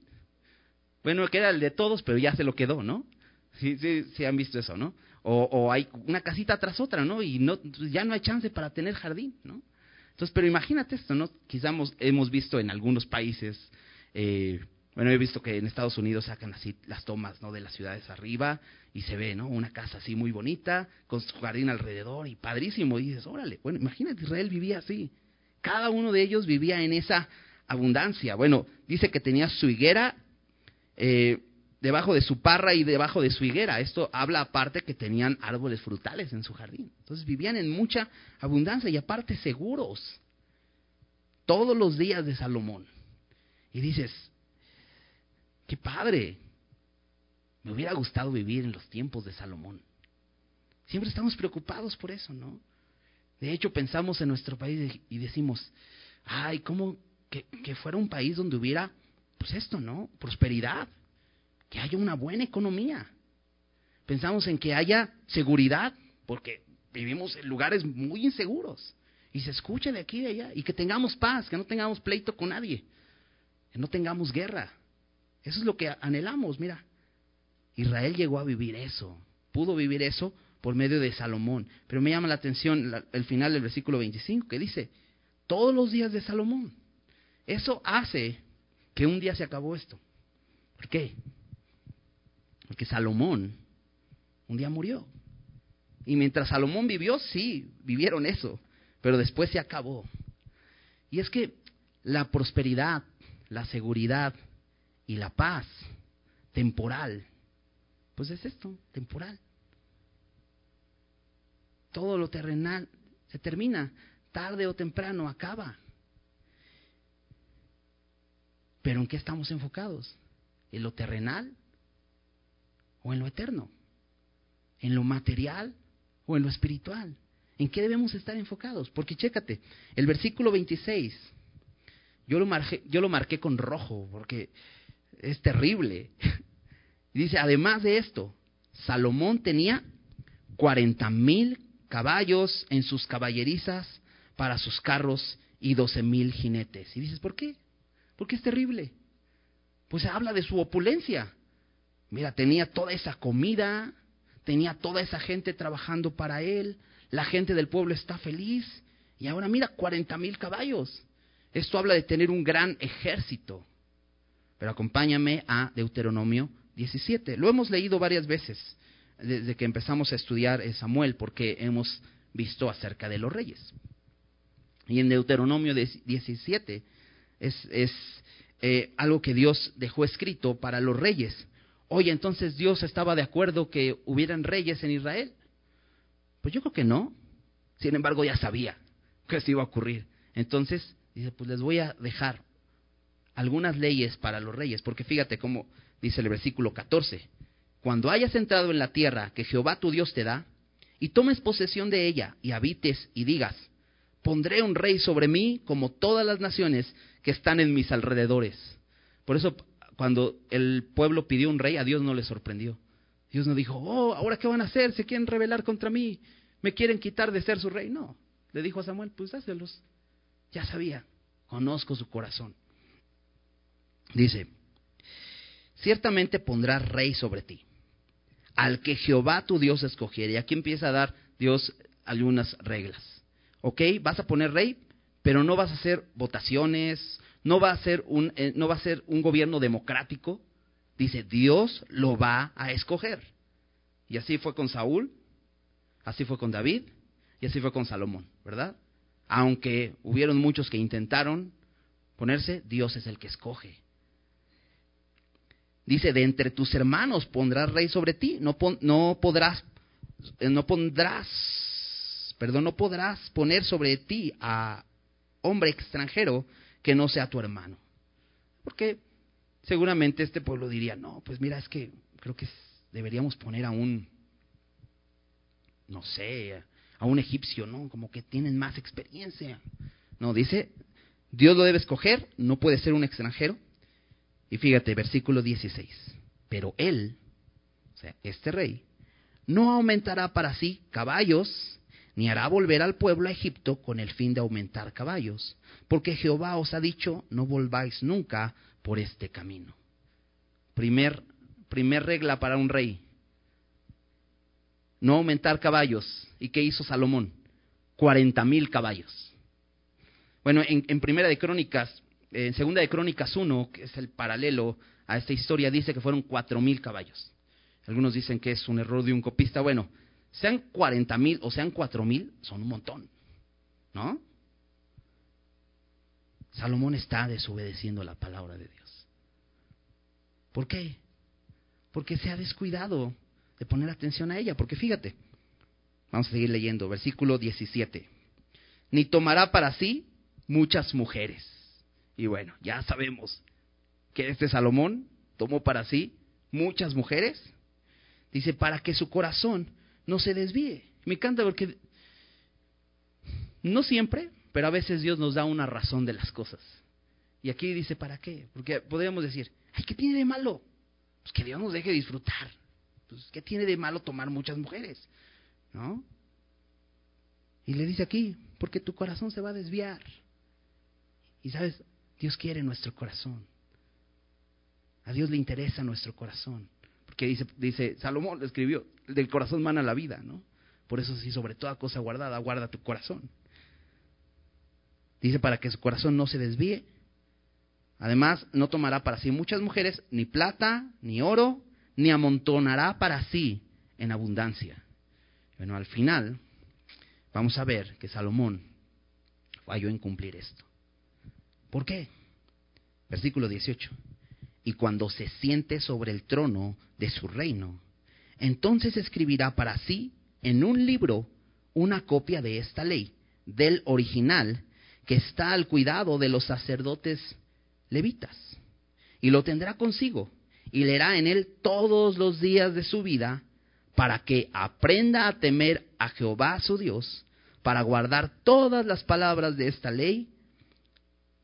Bueno, que era el de todos, pero ya se lo quedó, ¿no? Sí, sí, sí han visto eso, ¿no? O, hay una casita tras otra, ¿no? Y no, ya no hay chance para tener jardín, ¿no? Entonces, pero imagínate esto, ¿no? Quizás hemos, hemos visto en algunos países, eh, bueno, he visto que en Estados Unidos sacan así las tomas, ¿no? De las ciudades arriba y se ve, ¿no? Una casa así muy bonita, con su jardín alrededor y padrísimo. Y dices, órale, bueno, imagínate, Israel vivía así. Cada uno de ellos vivía en esa abundancia. Bueno, dice que tenía su higuera eh, debajo de su parra y debajo de su higuera. Esto habla aparte que tenían árboles frutales en su jardín. Entonces vivían en mucha abundancia y aparte seguros. Todos los días de Salomón. Y dices, qué padre. Me hubiera gustado vivir en los tiempos de Salomón. Siempre estamos preocupados por eso, ¿no? De hecho, pensamos en nuestro país y decimos, ay, ¿cómo que, que fuera un país donde hubiera, pues esto, ¿no? Prosperidad, que haya una buena economía. Pensamos en que haya seguridad, porque vivimos en lugares muy inseguros. Y se escucha de aquí y de allá. Y que tengamos paz, que no tengamos pleito con nadie. Que no tengamos guerra. Eso es lo que anhelamos, mira. Israel llegó a vivir eso, pudo vivir eso por medio de Salomón. Pero me llama la atención el final del versículo 25 que dice, todos los días de Salomón. Eso hace que un día se acabó esto. ¿Por qué? Porque Salomón un día murió. Y mientras Salomón vivió, sí, vivieron eso, pero después se acabó. Y es que la prosperidad, la seguridad y la paz temporal pues es esto, temporal. Todo lo terrenal se termina, tarde o temprano acaba. Pero ¿en qué estamos enfocados? ¿En lo terrenal o en lo eterno? ¿En lo material o en lo espiritual? ¿En qué debemos estar enfocados? Porque chécate, el versículo 26, yo lo marqué, yo lo marqué con rojo porque es terrible. dice, además de esto, Salomón tenía 40 mil caballos en sus caballerizas para sus carros y 12 mil jinetes. Y dices, ¿por qué? Porque es terrible. Pues habla de su opulencia. Mira, tenía toda esa comida, tenía toda esa gente trabajando para él, la gente del pueblo está feliz, y ahora mira, 40 mil caballos. Esto habla de tener un gran ejército. Pero acompáñame a Deuteronomio 17. Lo hemos leído varias veces desde que empezamos a estudiar Samuel, porque hemos visto acerca de los reyes. Y en Deuteronomio 17 es, es eh, algo que Dios dejó escrito para los reyes. Oye, entonces Dios estaba de acuerdo que hubieran reyes en Israel. Pues yo creo que no. Sin embargo, ya sabía que esto iba a ocurrir. Entonces, dice, pues les voy a dejar algunas leyes para los reyes, porque fíjate cómo dice el versículo 14, cuando hayas entrado en la tierra que Jehová tu Dios te da, y tomes posesión de ella, y habites y digas, pondré un rey sobre mí como todas las naciones que están en mis alrededores. Por eso cuando el pueblo pidió un rey, a Dios no le sorprendió. Dios no dijo, oh, ahora qué van a hacer, se quieren rebelar contra mí, me quieren quitar de ser su rey. No, le dijo a Samuel, pues hácelos. Ya sabía, conozco su corazón. Dice, ciertamente pondrás rey sobre ti, al que Jehová tu Dios escogiere. Y aquí empieza a dar Dios algunas reglas. ¿Ok? Vas a poner rey, pero no vas a hacer votaciones, no va a ser un, eh, no va a ser un gobierno democrático. Dice, Dios lo va a escoger. Y así fue con Saúl, así fue con David y así fue con Salomón, ¿verdad? Aunque hubieron muchos que intentaron ponerse, Dios es el que escoge. Dice, de entre tus hermanos pondrás rey sobre ti, no, no podrás, eh, no pondrás, perdón, no podrás poner sobre ti a hombre extranjero que no sea tu hermano. Porque seguramente este pueblo diría, no, pues mira, es que creo que deberíamos poner a un, no sé, a un egipcio, ¿no? Como que tienen más experiencia. No, dice, Dios lo debe escoger, no puede ser un extranjero. Y fíjate, versículo 16. Pero él, o sea, este rey, no aumentará para sí caballos, ni hará volver al pueblo a Egipto con el fin de aumentar caballos, porque Jehová os ha dicho, no volváis nunca por este camino. Primer, primer regla para un rey, no aumentar caballos. ¿Y qué hizo Salomón? Cuarenta mil caballos. Bueno, en, en, Primera de Crónicas, en Segunda de Crónicas 1, que es el paralelo a esta historia, dice que fueron cuatro mil caballos. Algunos dicen que es un error de un copista. Bueno, sean cuarenta mil o sean cuatro mil, son un montón. ¿No? Salomón está desobedeciendo la palabra de Dios. ¿Por qué? Porque se ha descuidado de poner atención a ella. Porque fíjate, vamos a seguir leyendo, versículo 17. Ni tomará para sí muchas mujeres. Y bueno, ya sabemos que este Salomón tomó para sí muchas mujeres. Dice, para que su corazón no se desvíe. Me encanta porque no siempre, pero a veces Dios nos da una razón de las cosas. Y aquí dice, ¿para qué? Porque podríamos decir, ay, ¿qué tiene de malo? Pues que Dios nos deje disfrutar. Pues, ¿qué tiene de malo tomar muchas mujeres? ¿No? Y le dice aquí, porque tu corazón se va a desviar. Y sabes, Dios quiere nuestro corazón. A Dios le interesa nuestro corazón. Porque dice, Salomón lo escribió, del corazón mana la vida, ¿no? Por eso sí, sobre toda cosa guardada, guarda tu corazón. Dice para que su corazón no se desvíe. Además, no tomará para sí muchas mujeres, ni plata, ni oro, ni amontonará para sí en abundancia. Bueno, al final vamos a ver que Salomón falló en cumplir esto. ¿Por qué? Versículo 18. Y cuando se siente sobre el trono de su reino, entonces escribirá para sí en un libro una copia de esta ley, del original, que está al cuidado de los sacerdotes levitas, y lo tendrá consigo y leerá en él todos los días de su vida para que aprenda a temer a Jehová su Dios, para guardar todas las palabras de esta ley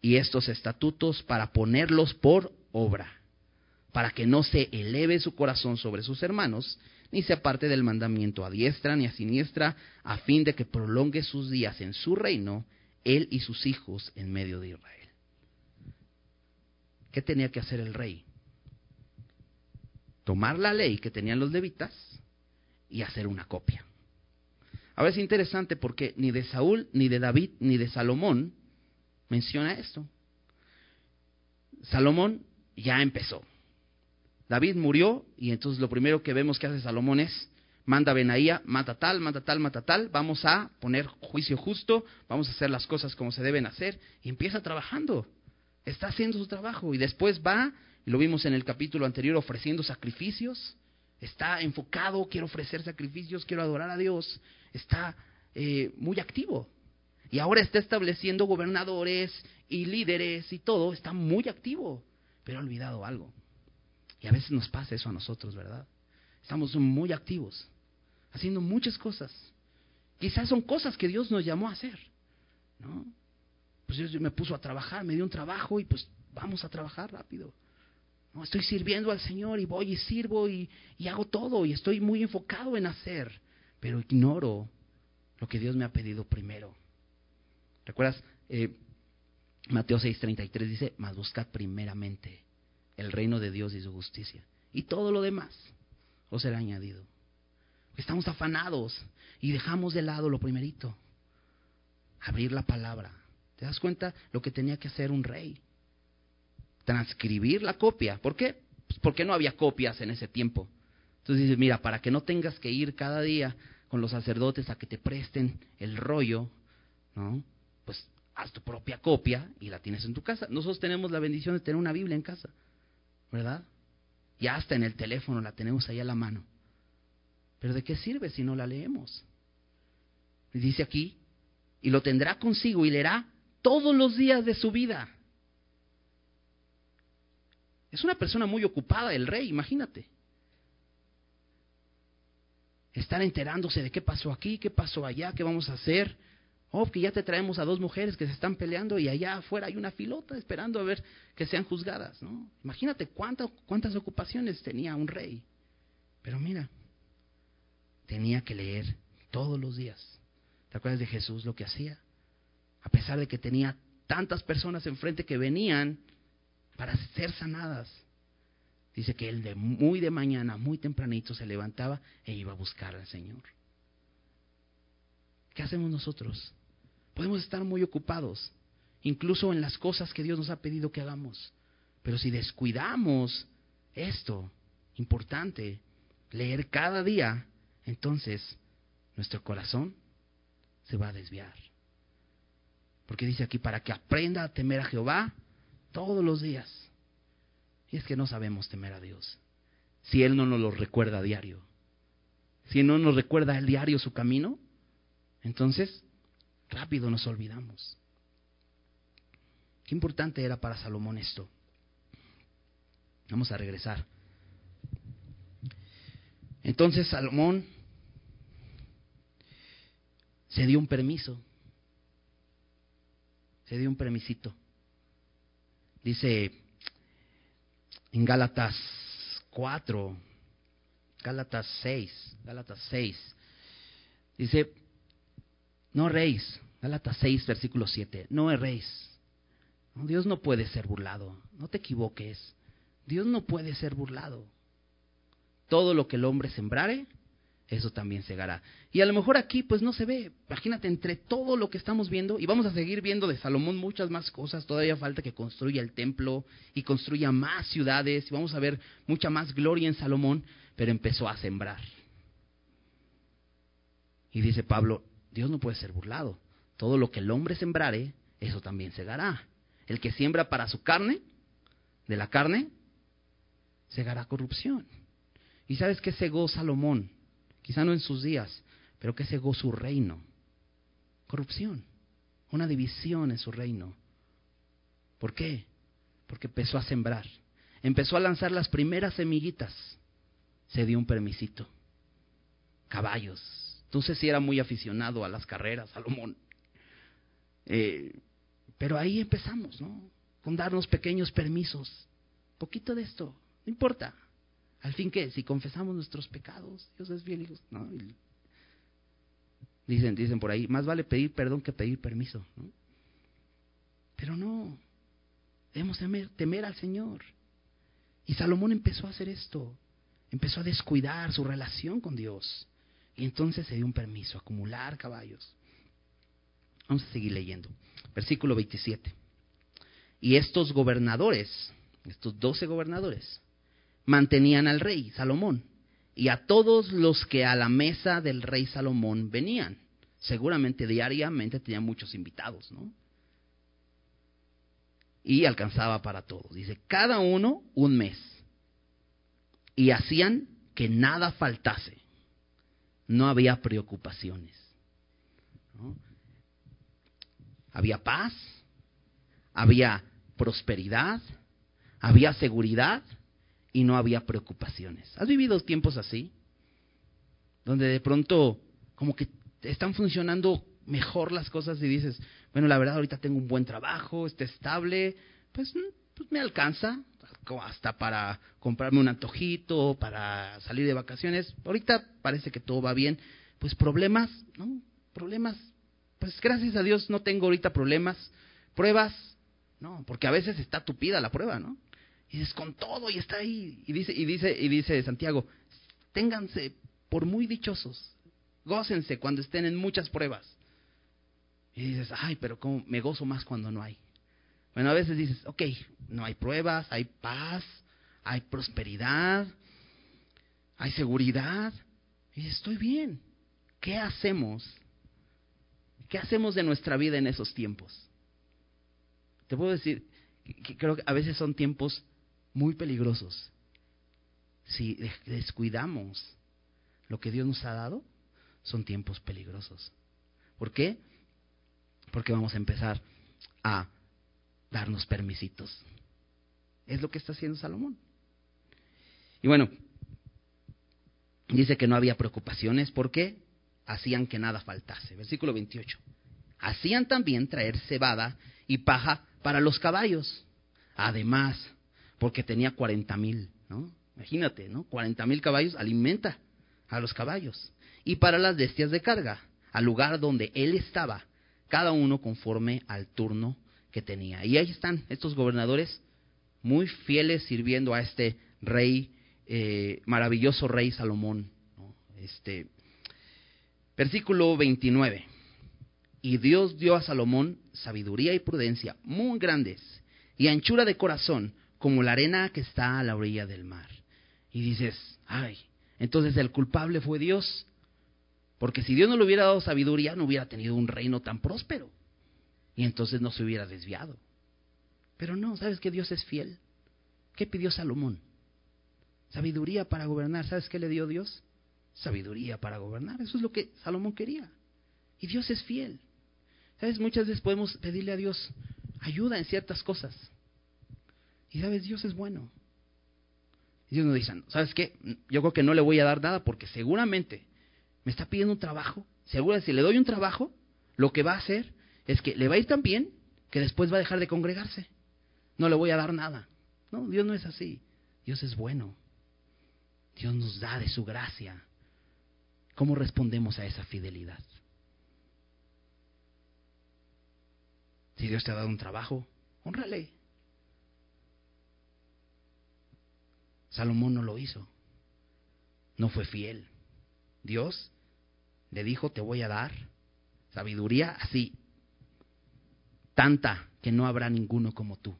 y estos estatutos para ponerlos por obra, para que no se eleve su corazón sobre sus hermanos, ni se aparte del mandamiento a diestra ni a siniestra, a fin de que prolongue sus días en su reino, él y sus hijos en medio de Israel. ¿Qué tenía que hacer el rey? tomar la ley que tenían los levitas y hacer una copia. Ahora es interesante porque ni de Saúl, ni de David, ni de Salomón menciona esto. Salomón ya empezó. David murió y entonces lo primero que vemos que hace Salomón es manda a Benaía, mata tal, mata tal, mata tal, vamos a poner juicio justo, vamos a hacer las cosas como se deben hacer y empieza trabajando. Está haciendo su trabajo y después va lo vimos en el capítulo anterior ofreciendo sacrificios. Está enfocado, quiero ofrecer sacrificios, quiero adorar a Dios. Está eh, muy activo. Y ahora está estableciendo gobernadores y líderes y todo. Está muy activo. Pero ha olvidado algo. Y a veces nos pasa eso a nosotros, ¿verdad? Estamos muy activos, haciendo muchas cosas. Quizás son cosas que Dios nos llamó a hacer. ¿no? Pues Dios me puso a trabajar, me dio un trabajo y pues vamos a trabajar rápido. No, estoy sirviendo al Señor y voy y sirvo y, hago todo y estoy muy enfocado en hacer, pero ignoro lo que Dios me ha pedido primero. ¿Recuerdas? Eh, Mateo 6:33 dice, mas buscad primeramente el reino de Dios y su justicia. Y todo lo demás os será añadido. Estamos afanados y dejamos de lado lo primerito. Abrir la palabra. ¿Te das cuenta lo que tenía que hacer un rey? transcribir la copia. ¿Por qué? Pues porque no había copias en ese tiempo. Entonces dices, mira, para que no tengas que ir cada día con los sacerdotes a que te presten el rollo, ¿no? Haz tu propia copia y la tienes en tu casa. Nosotros tenemos la bendición de tener una Biblia en casa, ¿verdad? Y hasta en el teléfono la tenemos ahí a la mano. Pero ¿de qué sirve si no la leemos? Dice aquí, y lo tendrá consigo y leerá todos los días de su vida. Es una persona muy ocupada, el rey, imagínate. Estar enterándose de qué pasó aquí, qué pasó allá, qué vamos a hacer. Oh, que ya te traemos a dos mujeres que se están peleando y allá afuera hay una filota esperando a ver que sean juzgadas, ¿no? Imagínate cuántas cuántas ocupaciones tenía un rey. Pero mira, tenía que leer todos los días. ¿Te acuerdas de Jesús lo que hacía? A pesar de que tenía tantas personas enfrente que venían para ser sanadas. Dice que él de muy de mañana, muy tempranito se levantaba e iba a buscar al Señor. ¿Qué hacemos nosotros? Podemos estar muy ocupados, incluso en las cosas que Dios nos ha pedido que hagamos. Pero si descuidamos esto, importante, leer cada día, entonces nuestro corazón se va a desviar. Porque dice aquí, para que aprenda a temer a Jehová todos los días. Y es que no sabemos temer a Dios. Si Él no nos lo recuerda a diario. Si no nos recuerda el diario su camino, entonces rápido nos olvidamos. Qué importante era para Salomón esto. Vamos a regresar. Entonces Salomón se dio un permiso. Se dio un permisito. Dice en Gálatas 4, Gálatas 6, Gálatas 6. Dice, no erréis. Gálatas 6, versículo 7. No erréis. Dios no puede ser burlado. No te equivoques. Dios no puede ser burlado. Todo lo que el hombre sembrare, eso también segará. Y a lo mejor aquí pues no se ve, imagínate, entre todo lo que estamos viendo, y vamos a seguir viendo de Salomón muchas más cosas, todavía falta que construya el templo y construya más ciudades, y vamos a ver mucha más gloria en Salomón, pero empezó a sembrar. Y dice Pablo, Dios no puede ser burlado. Todo lo que el hombre sembrare, eso también segará. El que siembra para su carne, de la carne, segará corrupción. ¿Y sabes qué cegó Salomón? Quizá no en sus días, pero que cegó su reino. Corrupción, una división en su reino. ¿Por qué? Porque empezó a sembrar, empezó a lanzar las primeras semillitas, se dio un permisito. Caballos. Entonces sí era muy aficionado a las carreras, Salomón. Eh, pero ahí empezamos, ¿no? Con darnos pequeños permisos. Poquito de esto, no importa. Al fin que si confesamos nuestros pecados, Dios es hijos. ¿no? Dicen, dicen por ahí, más vale pedir perdón que pedir permiso. ¿no? Pero no, debemos temer, temer al Señor. Y Salomón empezó a hacer esto, empezó a descuidar su relación con Dios. Y entonces se dio un permiso, acumular caballos. Vamos a seguir leyendo. Versículo 27. Y estos gobernadores, estos doce gobernadores, mantenían al rey Salomón y a todos los que a la mesa del rey Salomón venían. Seguramente diariamente tenía muchos invitados, ¿no? Y alcanzaba para todos. Dice, cada uno un mes. Y hacían que nada faltase. No había preocupaciones. Había paz, había prosperidad, había seguridad y no había preocupaciones. ¿Has vivido tiempos así? Donde de pronto como que están funcionando mejor las cosas y dices, bueno, la verdad ahorita tengo un buen trabajo, está estable, pues, mm, pues me alcanza hasta para comprarme un antojito, para salir de vacaciones. Ahorita parece que todo va bien. Pues problemas, ¿no? Problemas. Pues gracias a Dios no tengo ahorita problemas. Pruebas, no, porque a veces está tupida la prueba, ¿no? Y dices, con todo, y está ahí. Y dice, y dice, y dice Santiago, ténganse por muy dichosos, gócense cuando estén en muchas pruebas. Y dices, ay, pero ¿cómo me gozo más cuando no hay? Bueno, a veces dices, ok, no hay pruebas, hay paz, hay prosperidad, hay seguridad. Y estoy bien. ¿Qué hacemos? ¿Qué hacemos de nuestra vida en esos tiempos? Te puedo decir que creo que a veces son tiempos muy peligrosos. Si descuidamos lo que Dios nos ha dado, son tiempos peligrosos. ¿Por qué? Porque vamos a empezar a darnos permisitos. Es lo que está haciendo Salomón. Y bueno, dice que no había preocupaciones porque hacían que nada faltase. Versículo 28. Hacían también traer cebada y paja para los caballos. Además, porque tenía 40 mil, ¿no? Imagínate, ¿no? 40 mil caballos alimenta a los caballos. Y para las bestias de carga, al lugar donde él estaba, cada uno conforme al turno que tenía. Y ahí están estos gobernadores muy fieles sirviendo a este rey, eh, maravilloso rey Salomón. Este, versículo 29. Y Dios dio a Salomón sabiduría y prudencia muy grandes y anchura de corazón como la arena que está a la orilla del mar. Y dices, ay, entonces el culpable fue Dios. Porque si Dios no le hubiera dado sabiduría, no hubiera tenido un reino tan próspero. Y entonces no se hubiera desviado. Pero no, ¿sabes que Dios es fiel? ¿Qué pidió Salomón? Sabiduría para gobernar. ¿Sabes qué le dio Dios? Sabiduría para gobernar. Eso es lo que Salomón quería. Y Dios es fiel. ¿Sabes? Muchas veces podemos pedirle a Dios ayuda en ciertas cosas. Y sabes, Dios es bueno. Y Dios nos dice, ¿sabes qué? Yo creo que no le voy a dar nada porque seguramente me está pidiendo un trabajo. Seguro si le doy un trabajo, lo que va a hacer es que le va a ir tan bien que después va a dejar de congregarse. No le voy a dar nada. No, Dios no es así. Dios es bueno. Dios nos da de su gracia. ¿Cómo respondemos a esa fidelidad? Si Dios te ha dado un trabajo, honrale. Salomón no lo hizo. No fue fiel. Dios le dijo, te voy a dar sabiduría así, tanta que no habrá ninguno como tú.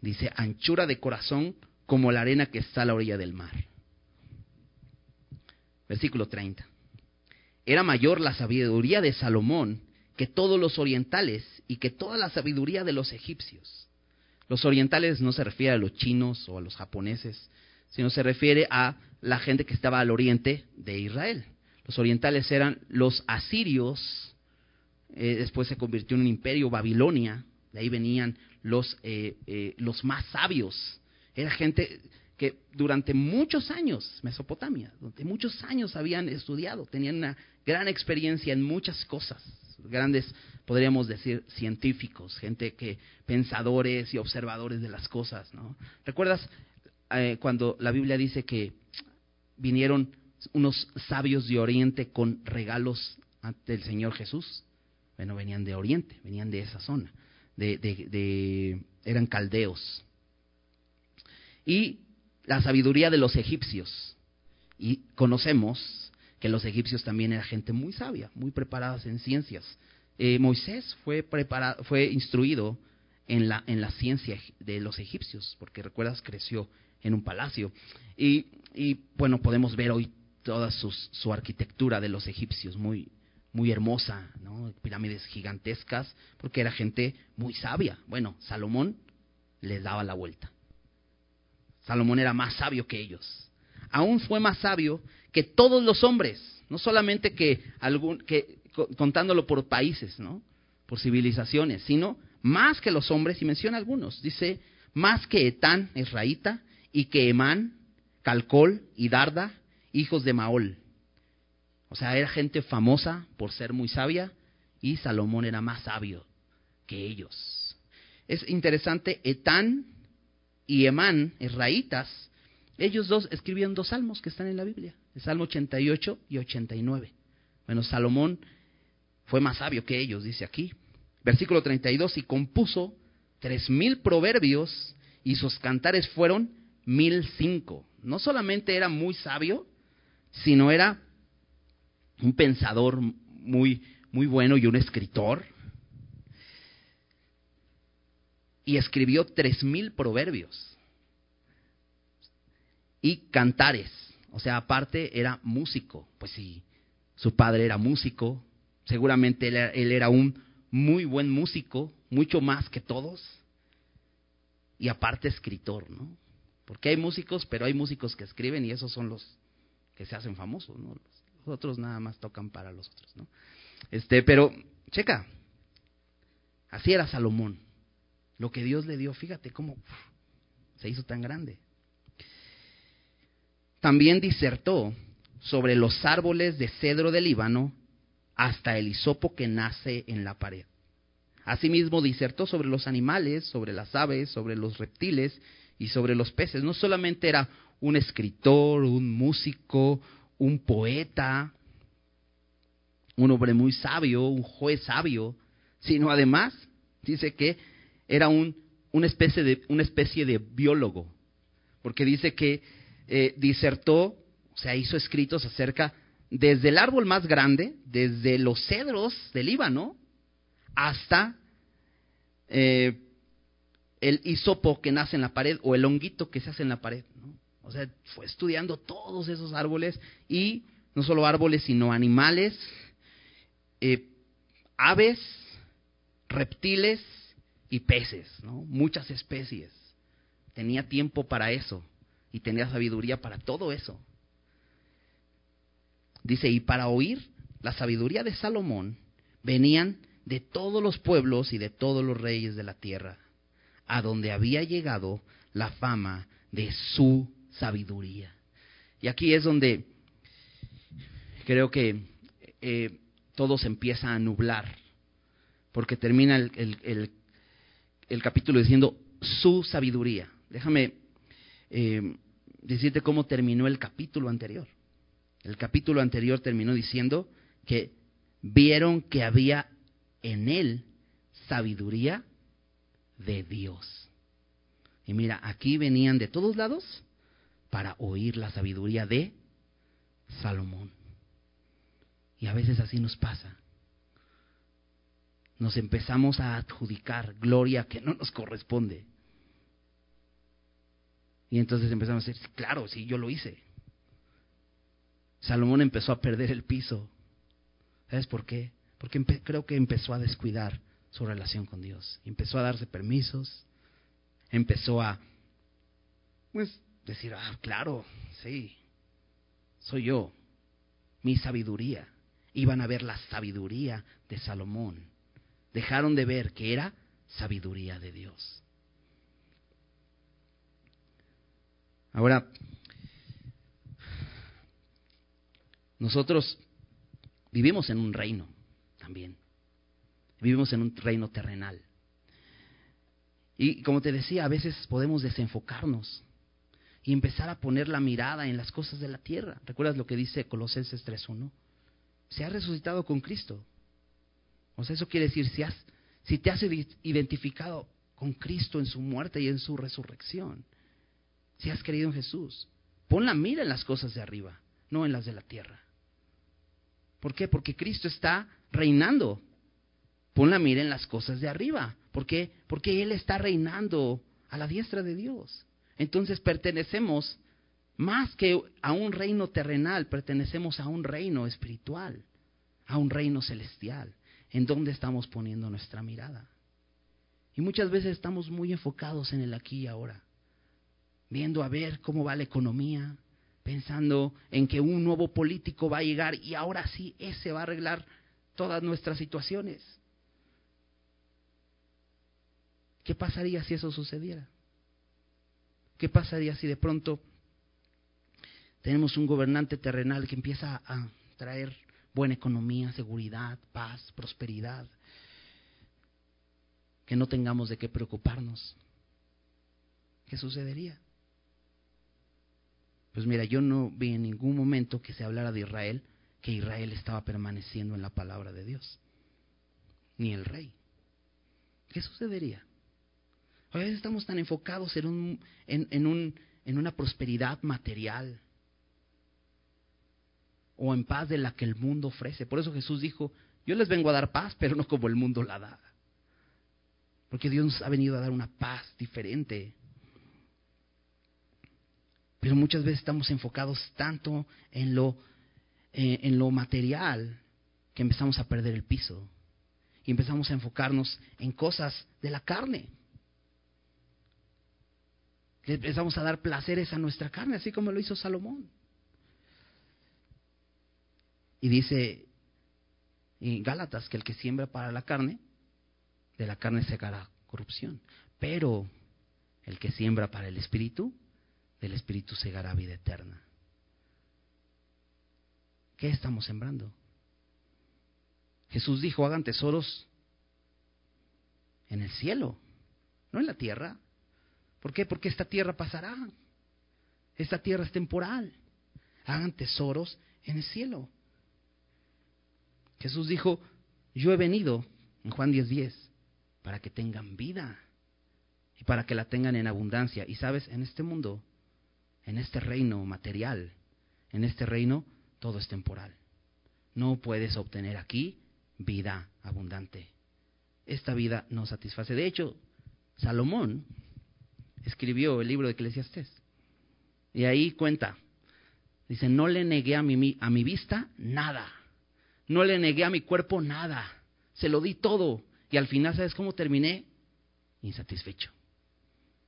Dice, anchura de corazón como la arena que está a la orilla del mar. Versículo 30. Era mayor la sabiduría de Salomón que todos los orientales y que toda la sabiduría de los egipcios. Los orientales no se refiere a los chinos o a los japoneses, sino se refiere a la gente que estaba al oriente de Israel. Los orientales eran los asirios, eh, después se convirtió en un imperio Babilonia, de ahí venían los, eh, eh, los más sabios. Era gente que durante muchos años, Mesopotamia, durante muchos años habían estudiado, tenían una gran experiencia en muchas cosas, grandes, podríamos decir, científicos, gente que, pensadores y observadores de las cosas. ¿Recuerdas eh, cuando la Biblia dice que vinieron unos sabios de Oriente con regalos ante el Señor Jesús? Bueno, venían de Oriente, venían de esa zona, de, de eran caldeos. Y la sabiduría de los egipcios. Y conocemos que los egipcios también eran gente muy sabia, muy preparadas en ciencias. Eh, Moisés fue, preparado, fue instruido en la, en la ciencia de los egipcios, porque recuerdas, creció en un palacio. Y, y bueno, podemos ver hoy toda su arquitectura de los egipcios, muy, muy hermosa, ¿no? pirámides gigantescas, porque era gente muy sabia. Bueno, Salomón les daba la vuelta. Salomón era más sabio que ellos. Aún fue más sabio que todos los hombres, no solamente que, algún, que contándolo por países, ¿no? por civilizaciones, sino más que los hombres, y menciona algunos. Dice, más que Etán, Esraíta, y que Emán, Calcol y Darda, hijos de Maol. O sea, era gente famosa por ser muy sabia, y Salomón era más sabio que ellos. Es interesante, Etán y Emán, israelitas, ellos dos escribieron dos salmos que están en la Biblia, el Salmo 88 y 89. Bueno, Salomón fue más sabio que ellos, dice aquí. Versículo 32, y compuso tres mil proverbios y sus cantares fueron mil cinco. No solamente era muy sabio, sino era un pensador muy, muy bueno y un escritor y escribió tres mil proverbios y cantares. O sea, aparte era músico. Pues sí, su padre era músico. Seguramente él era, un muy buen músico, mucho más que todos. Y aparte escritor, ¿no? Porque hay músicos, pero hay músicos que escriben y esos son los que se hacen famosos, ¿no? Los otros nada más tocan para los otros, ¿no? Este, pero, checa, así era Salomón. Lo que Dios le dio, fíjate cómo se hizo tan grande. También disertó sobre los árboles de cedro del Líbano hasta el hisopo que nace en la pared. Asimismo disertó sobre los animales, sobre las aves, sobre los reptiles y sobre los peces. No solamente era un escritor, un músico, un poeta, un hombre muy sabio, un juez sabio, sino además dice que era un, una, especie de, una especie de biólogo, porque dice que eh, disertó, o sea, hizo escritos acerca desde el árbol más grande, desde los cedros del Líbano, hasta eh, el hisopo que nace en la pared o el honguito que se hace en la pared. O sea, fue estudiando todos esos árboles y no solo árboles, sino animales, eh, aves, reptiles y peces, ¿no? muchas especies. Tenía tiempo para eso y tenía sabiduría para todo eso. Dice, y para oír la sabiduría de Salomón venían de todos los pueblos y de todos los reyes de la tierra, a donde había llegado la fama de su sabiduría. Y aquí es donde creo que eh, todo se empieza a nublar, porque termina el, el, capítulo diciendo su sabiduría. Déjame eh, decirte cómo terminó el capítulo anterior. El capítulo anterior terminó diciendo que vieron que había en él sabiduría de Dios. Y mira, aquí venían de todos lados para oír la sabiduría de Salomón. Y a veces así nos pasa. Nos empezamos a adjudicar gloria que no nos corresponde. Y entonces empezamos a decir, claro, sí, yo lo hice. Salomón empezó a perder el piso. ¿Sabes por qué? Porque creo que empezó a descuidar su relación con Dios. Empezó a darse permisos. Empezó a, pues, decir, ah, claro, sí, soy yo, mi sabiduría. Iban a ver la sabiduría de Salomón. Dejaron de ver que era sabiduría de Dios. Ahora, nosotros vivimos en un reino también. Vivimos en un reino terrenal. Y como te decía, a veces podemos desenfocarnos y empezar a poner la mirada en las cosas de la tierra. ¿Recuerdas lo que dice Colosenses 3.1? Se ha resucitado con Cristo. O sea, eso quiere decir, si, has, si te has identificado con Cristo en su muerte y en su resurrección, si has creído en Jesús, pon la mira en las cosas de arriba, no en las de la tierra. ¿Por qué? Porque Cristo está reinando. Pon la mira en las cosas de arriba. ¿Por qué? Porque Él está reinando a la diestra de Dios. Entonces pertenecemos más que a un reino terrenal, pertenecemos a un reino espiritual, a un reino celestial, en donde estamos poniendo nuestra mirada. Y muchas veces estamos muy enfocados en el aquí y ahora, viendo a ver cómo va la economía, pensando en que un nuevo político va a llegar y ahora sí, ese va a arreglar todas nuestras situaciones. ¿Qué pasaría si eso sucediera? ¿Qué pasaría si de pronto tenemos un gobernante terrenal que empieza a traer buena economía, seguridad, paz, prosperidad? Que no tengamos de qué preocuparnos. ¿Qué sucedería? Pues mira, yo no vi en ningún momento que se hablara de Israel, que Israel estaba permaneciendo en la palabra de Dios, ni el rey. ¿Qué sucedería? A veces estamos tan enfocados en, un, en, un, en una prosperidad material o en paz de la que el mundo ofrece. Por eso Jesús dijo, yo les vengo a dar paz, pero no como el mundo la da. Porque Dios nos ha venido a dar una paz diferente. Pero muchas veces estamos enfocados tanto en lo, eh, en lo material que empezamos a perder el piso. Y empezamos a enfocarnos en cosas de la carne. Le empezamos a dar placeres a nuestra carne, así como lo hizo Salomón. Y dice en Gálatas que el que siembra para la carne, de la carne secará corrupción. Pero el que siembra para el espíritu, del espíritu segará vida eterna. ¿Qué estamos sembrando? Jesús dijo, hagan tesoros en el cielo, no en la tierra. ¿Por qué? Porque esta tierra pasará. Esta tierra es temporal. Hagan tesoros en el cielo. Jesús dijo, yo he venido, en Juan 10:10, 10, para que tengan vida y para que la tengan en abundancia. Y sabes, en este mundo, en este reino material, en este reino, todo es temporal. No puedes obtener aquí vida abundante. Esta vida no satisface. De hecho, Salomón escribió el libro de Eclesiastés. Y ahí cuenta, dice, no le negué a mi, a mi vista nada, no le negué a mi cuerpo nada, se lo di todo. Y al final, ¿sabes cómo terminé? Insatisfecho.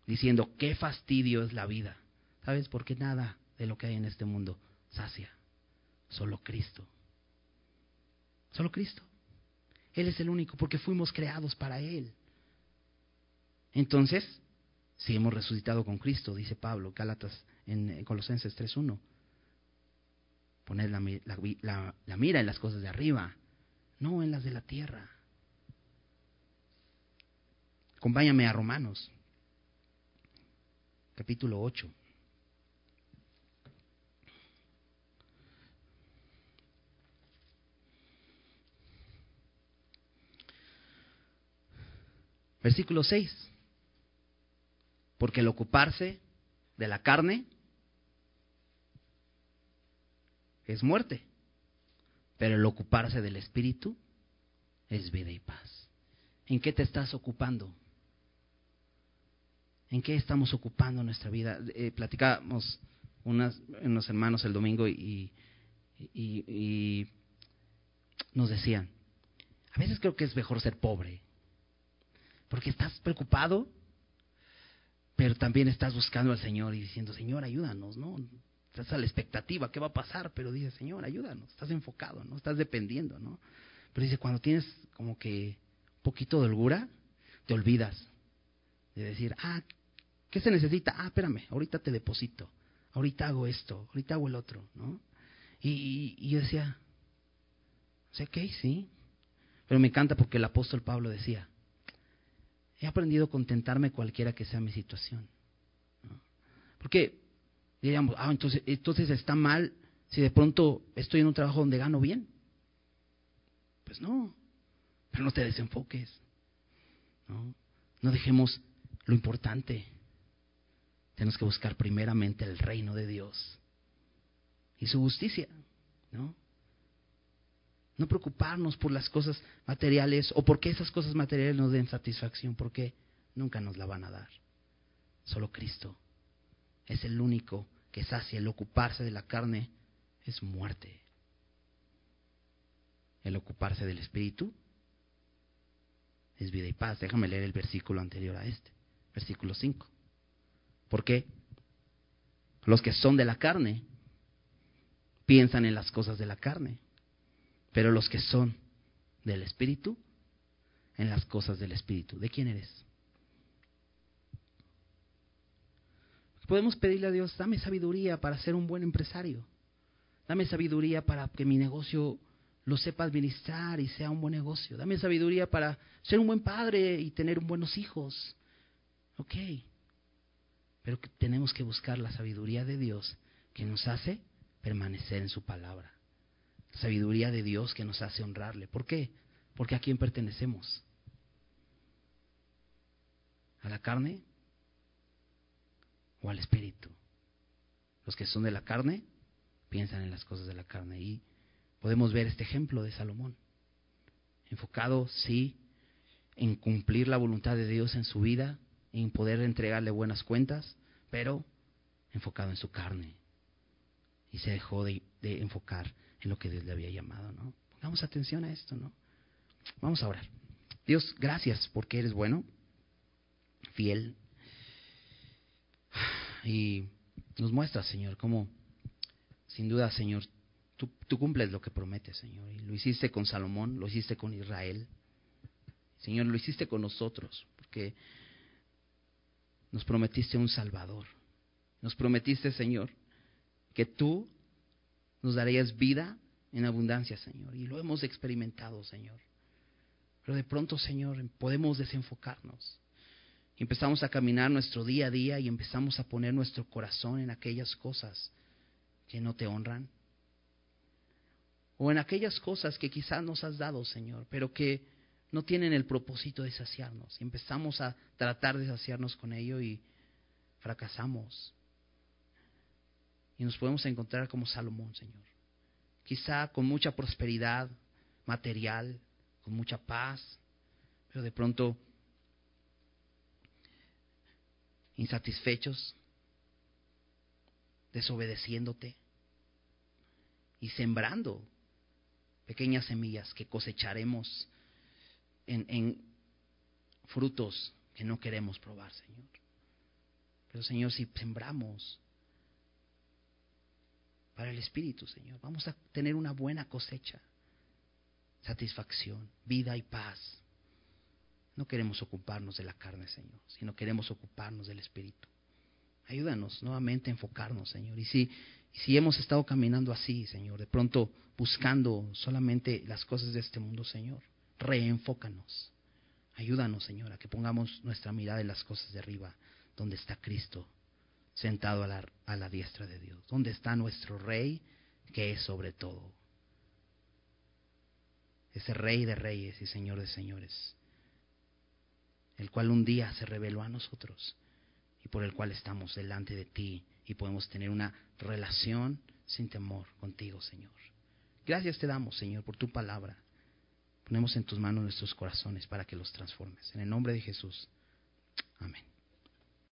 Diciendo, qué fastidio es la vida. ¿Sabes? Porque nada de lo que hay en este mundo sacia. Solo Cristo. Solo Cristo. Él es el único, porque fuimos creados para Él. Entonces, si hemos resucitado con Cristo, dice Pablo, Gálatas en Colosenses 3.1, poner la, la mira en las cosas de arriba, no en las de la tierra. Acompáñame a Romanos, capítulo 8. Versículo 6. Porque el ocuparse de la carne es muerte, pero el ocuparse del espíritu es vida y paz. ¿En qué te estás ocupando? ¿En qué estamos ocupando nuestra vida? Eh, platicábamos unos hermanos el domingo y nos decían, a veces creo que es mejor ser pobre porque estás preocupado, pero también estás buscando al Señor y diciendo, Señor, ayúdanos, ¿no? Estás a la expectativa, ¿qué va a pasar? Pero dice, Señor, ayúdanos, estás enfocado, ¿no? Estás dependiendo, ¿no? Pero dice, cuando tienes como que poquito de holgura, te olvidas de decir, ah, ¿qué se necesita? Ah, espérame, ahorita te deposito, ahorita hago esto, ahorita hago el otro, ¿no? Y, y yo decía, sé que sí, pero me encanta porque el apóstol Pablo decía, He aprendido a contentarme cualquiera que sea mi situación. Porque diríamos, ah, entonces, entonces está mal si de pronto estoy en un trabajo donde gano bien. Pues no, pero no te desenfoques. No, no dejemos lo importante. Tenemos que buscar primeramente el reino de Dios y su justicia, ¿no? No preocuparnos por las cosas materiales o porque esas cosas materiales nos den satisfacción, porque nunca nos la van a dar. Solo Cristo es el único que sacia. El ocuparse de la carne es muerte. El ocuparse del Espíritu es vida y paz. Déjame leer el versículo anterior a este, versículo 5. ¿Por qué? Los que son de la carne piensan en las cosas de la carne pero los que son del Espíritu, en las cosas del Espíritu. ¿De quién eres? Podemos pedirle a Dios, dame sabiduría para ser un buen empresario. Dame sabiduría para que mi negocio lo sepa administrar y sea un buen negocio. Dame sabiduría para ser un buen padre y tener buenos hijos. Ok. Pero tenemos que buscar la sabiduría de Dios que nos hace permanecer en su palabra sabiduría de Dios que nos hace honrarle. ¿Por qué? Porque a quién pertenecemos. ¿A la carne o al espíritu? Los que son de la carne piensan en las cosas de la carne. Y podemos ver este ejemplo de Salomón. Enfocado, sí, en cumplir la voluntad de Dios en su vida, en poder entregarle buenas cuentas, pero enfocado en su carne. Y se dejó de, de enfocar en lo que Dios le había llamado, ¿no? Pongamos atención a esto, ¿no? Vamos a orar. Dios, gracias porque eres bueno, fiel, y nos muestras, Señor, cómo, sin duda, Señor, tú, tú cumples lo que prometes, Señor, y lo hiciste con Salomón, lo hiciste con Israel, Señor, lo hiciste con nosotros, porque nos prometiste un Salvador, nos prometiste, Señor, que tú nos darías vida en abundancia, Señor. Y lo hemos experimentado, Señor. Pero de pronto, Señor, podemos desenfocarnos. empezamos a caminar nuestro día a día y empezamos a poner nuestro corazón en aquellas cosas que no te honran. o en aquellas cosas que quizás nos has dado, Señor, pero que no tienen el propósito de saciarnos. Y empezamos a tratar de saciarnos con ello y fracasamos. Y nos podemos encontrar como Salomón, Señor. Quizá con mucha prosperidad material, con mucha paz, pero de pronto insatisfechos, desobedeciéndote y sembrando pequeñas semillas que cosecharemos en, en, frutos que no queremos probar, Señor. Pero Señor, si sembramos para el Espíritu, Señor, vamos a tener una buena cosecha, satisfacción, vida y paz. No queremos ocuparnos de la carne, Señor, sino queremos ocuparnos del Espíritu. Ayúdanos nuevamente a enfocarnos, Señor. Y si, si hemos estado caminando así, Señor, de pronto buscando solamente las cosas de este mundo, Señor, reenfócanos. Ayúdanos, Señor, a que pongamos nuestra mirada en las cosas de arriba, donde está Cristo, sentado a la, diestra de Dios, donde está nuestro Rey, que es sobre todo. Ese Rey de reyes y Señor de señores, el cual un día se reveló a nosotros y por el cual estamos delante de ti y podemos tener una relación sin temor contigo, Señor. Gracias te damos, Señor, por tu palabra. Ponemos en tus manos nuestros corazones para que los transformes. En el nombre de Jesús. Amén.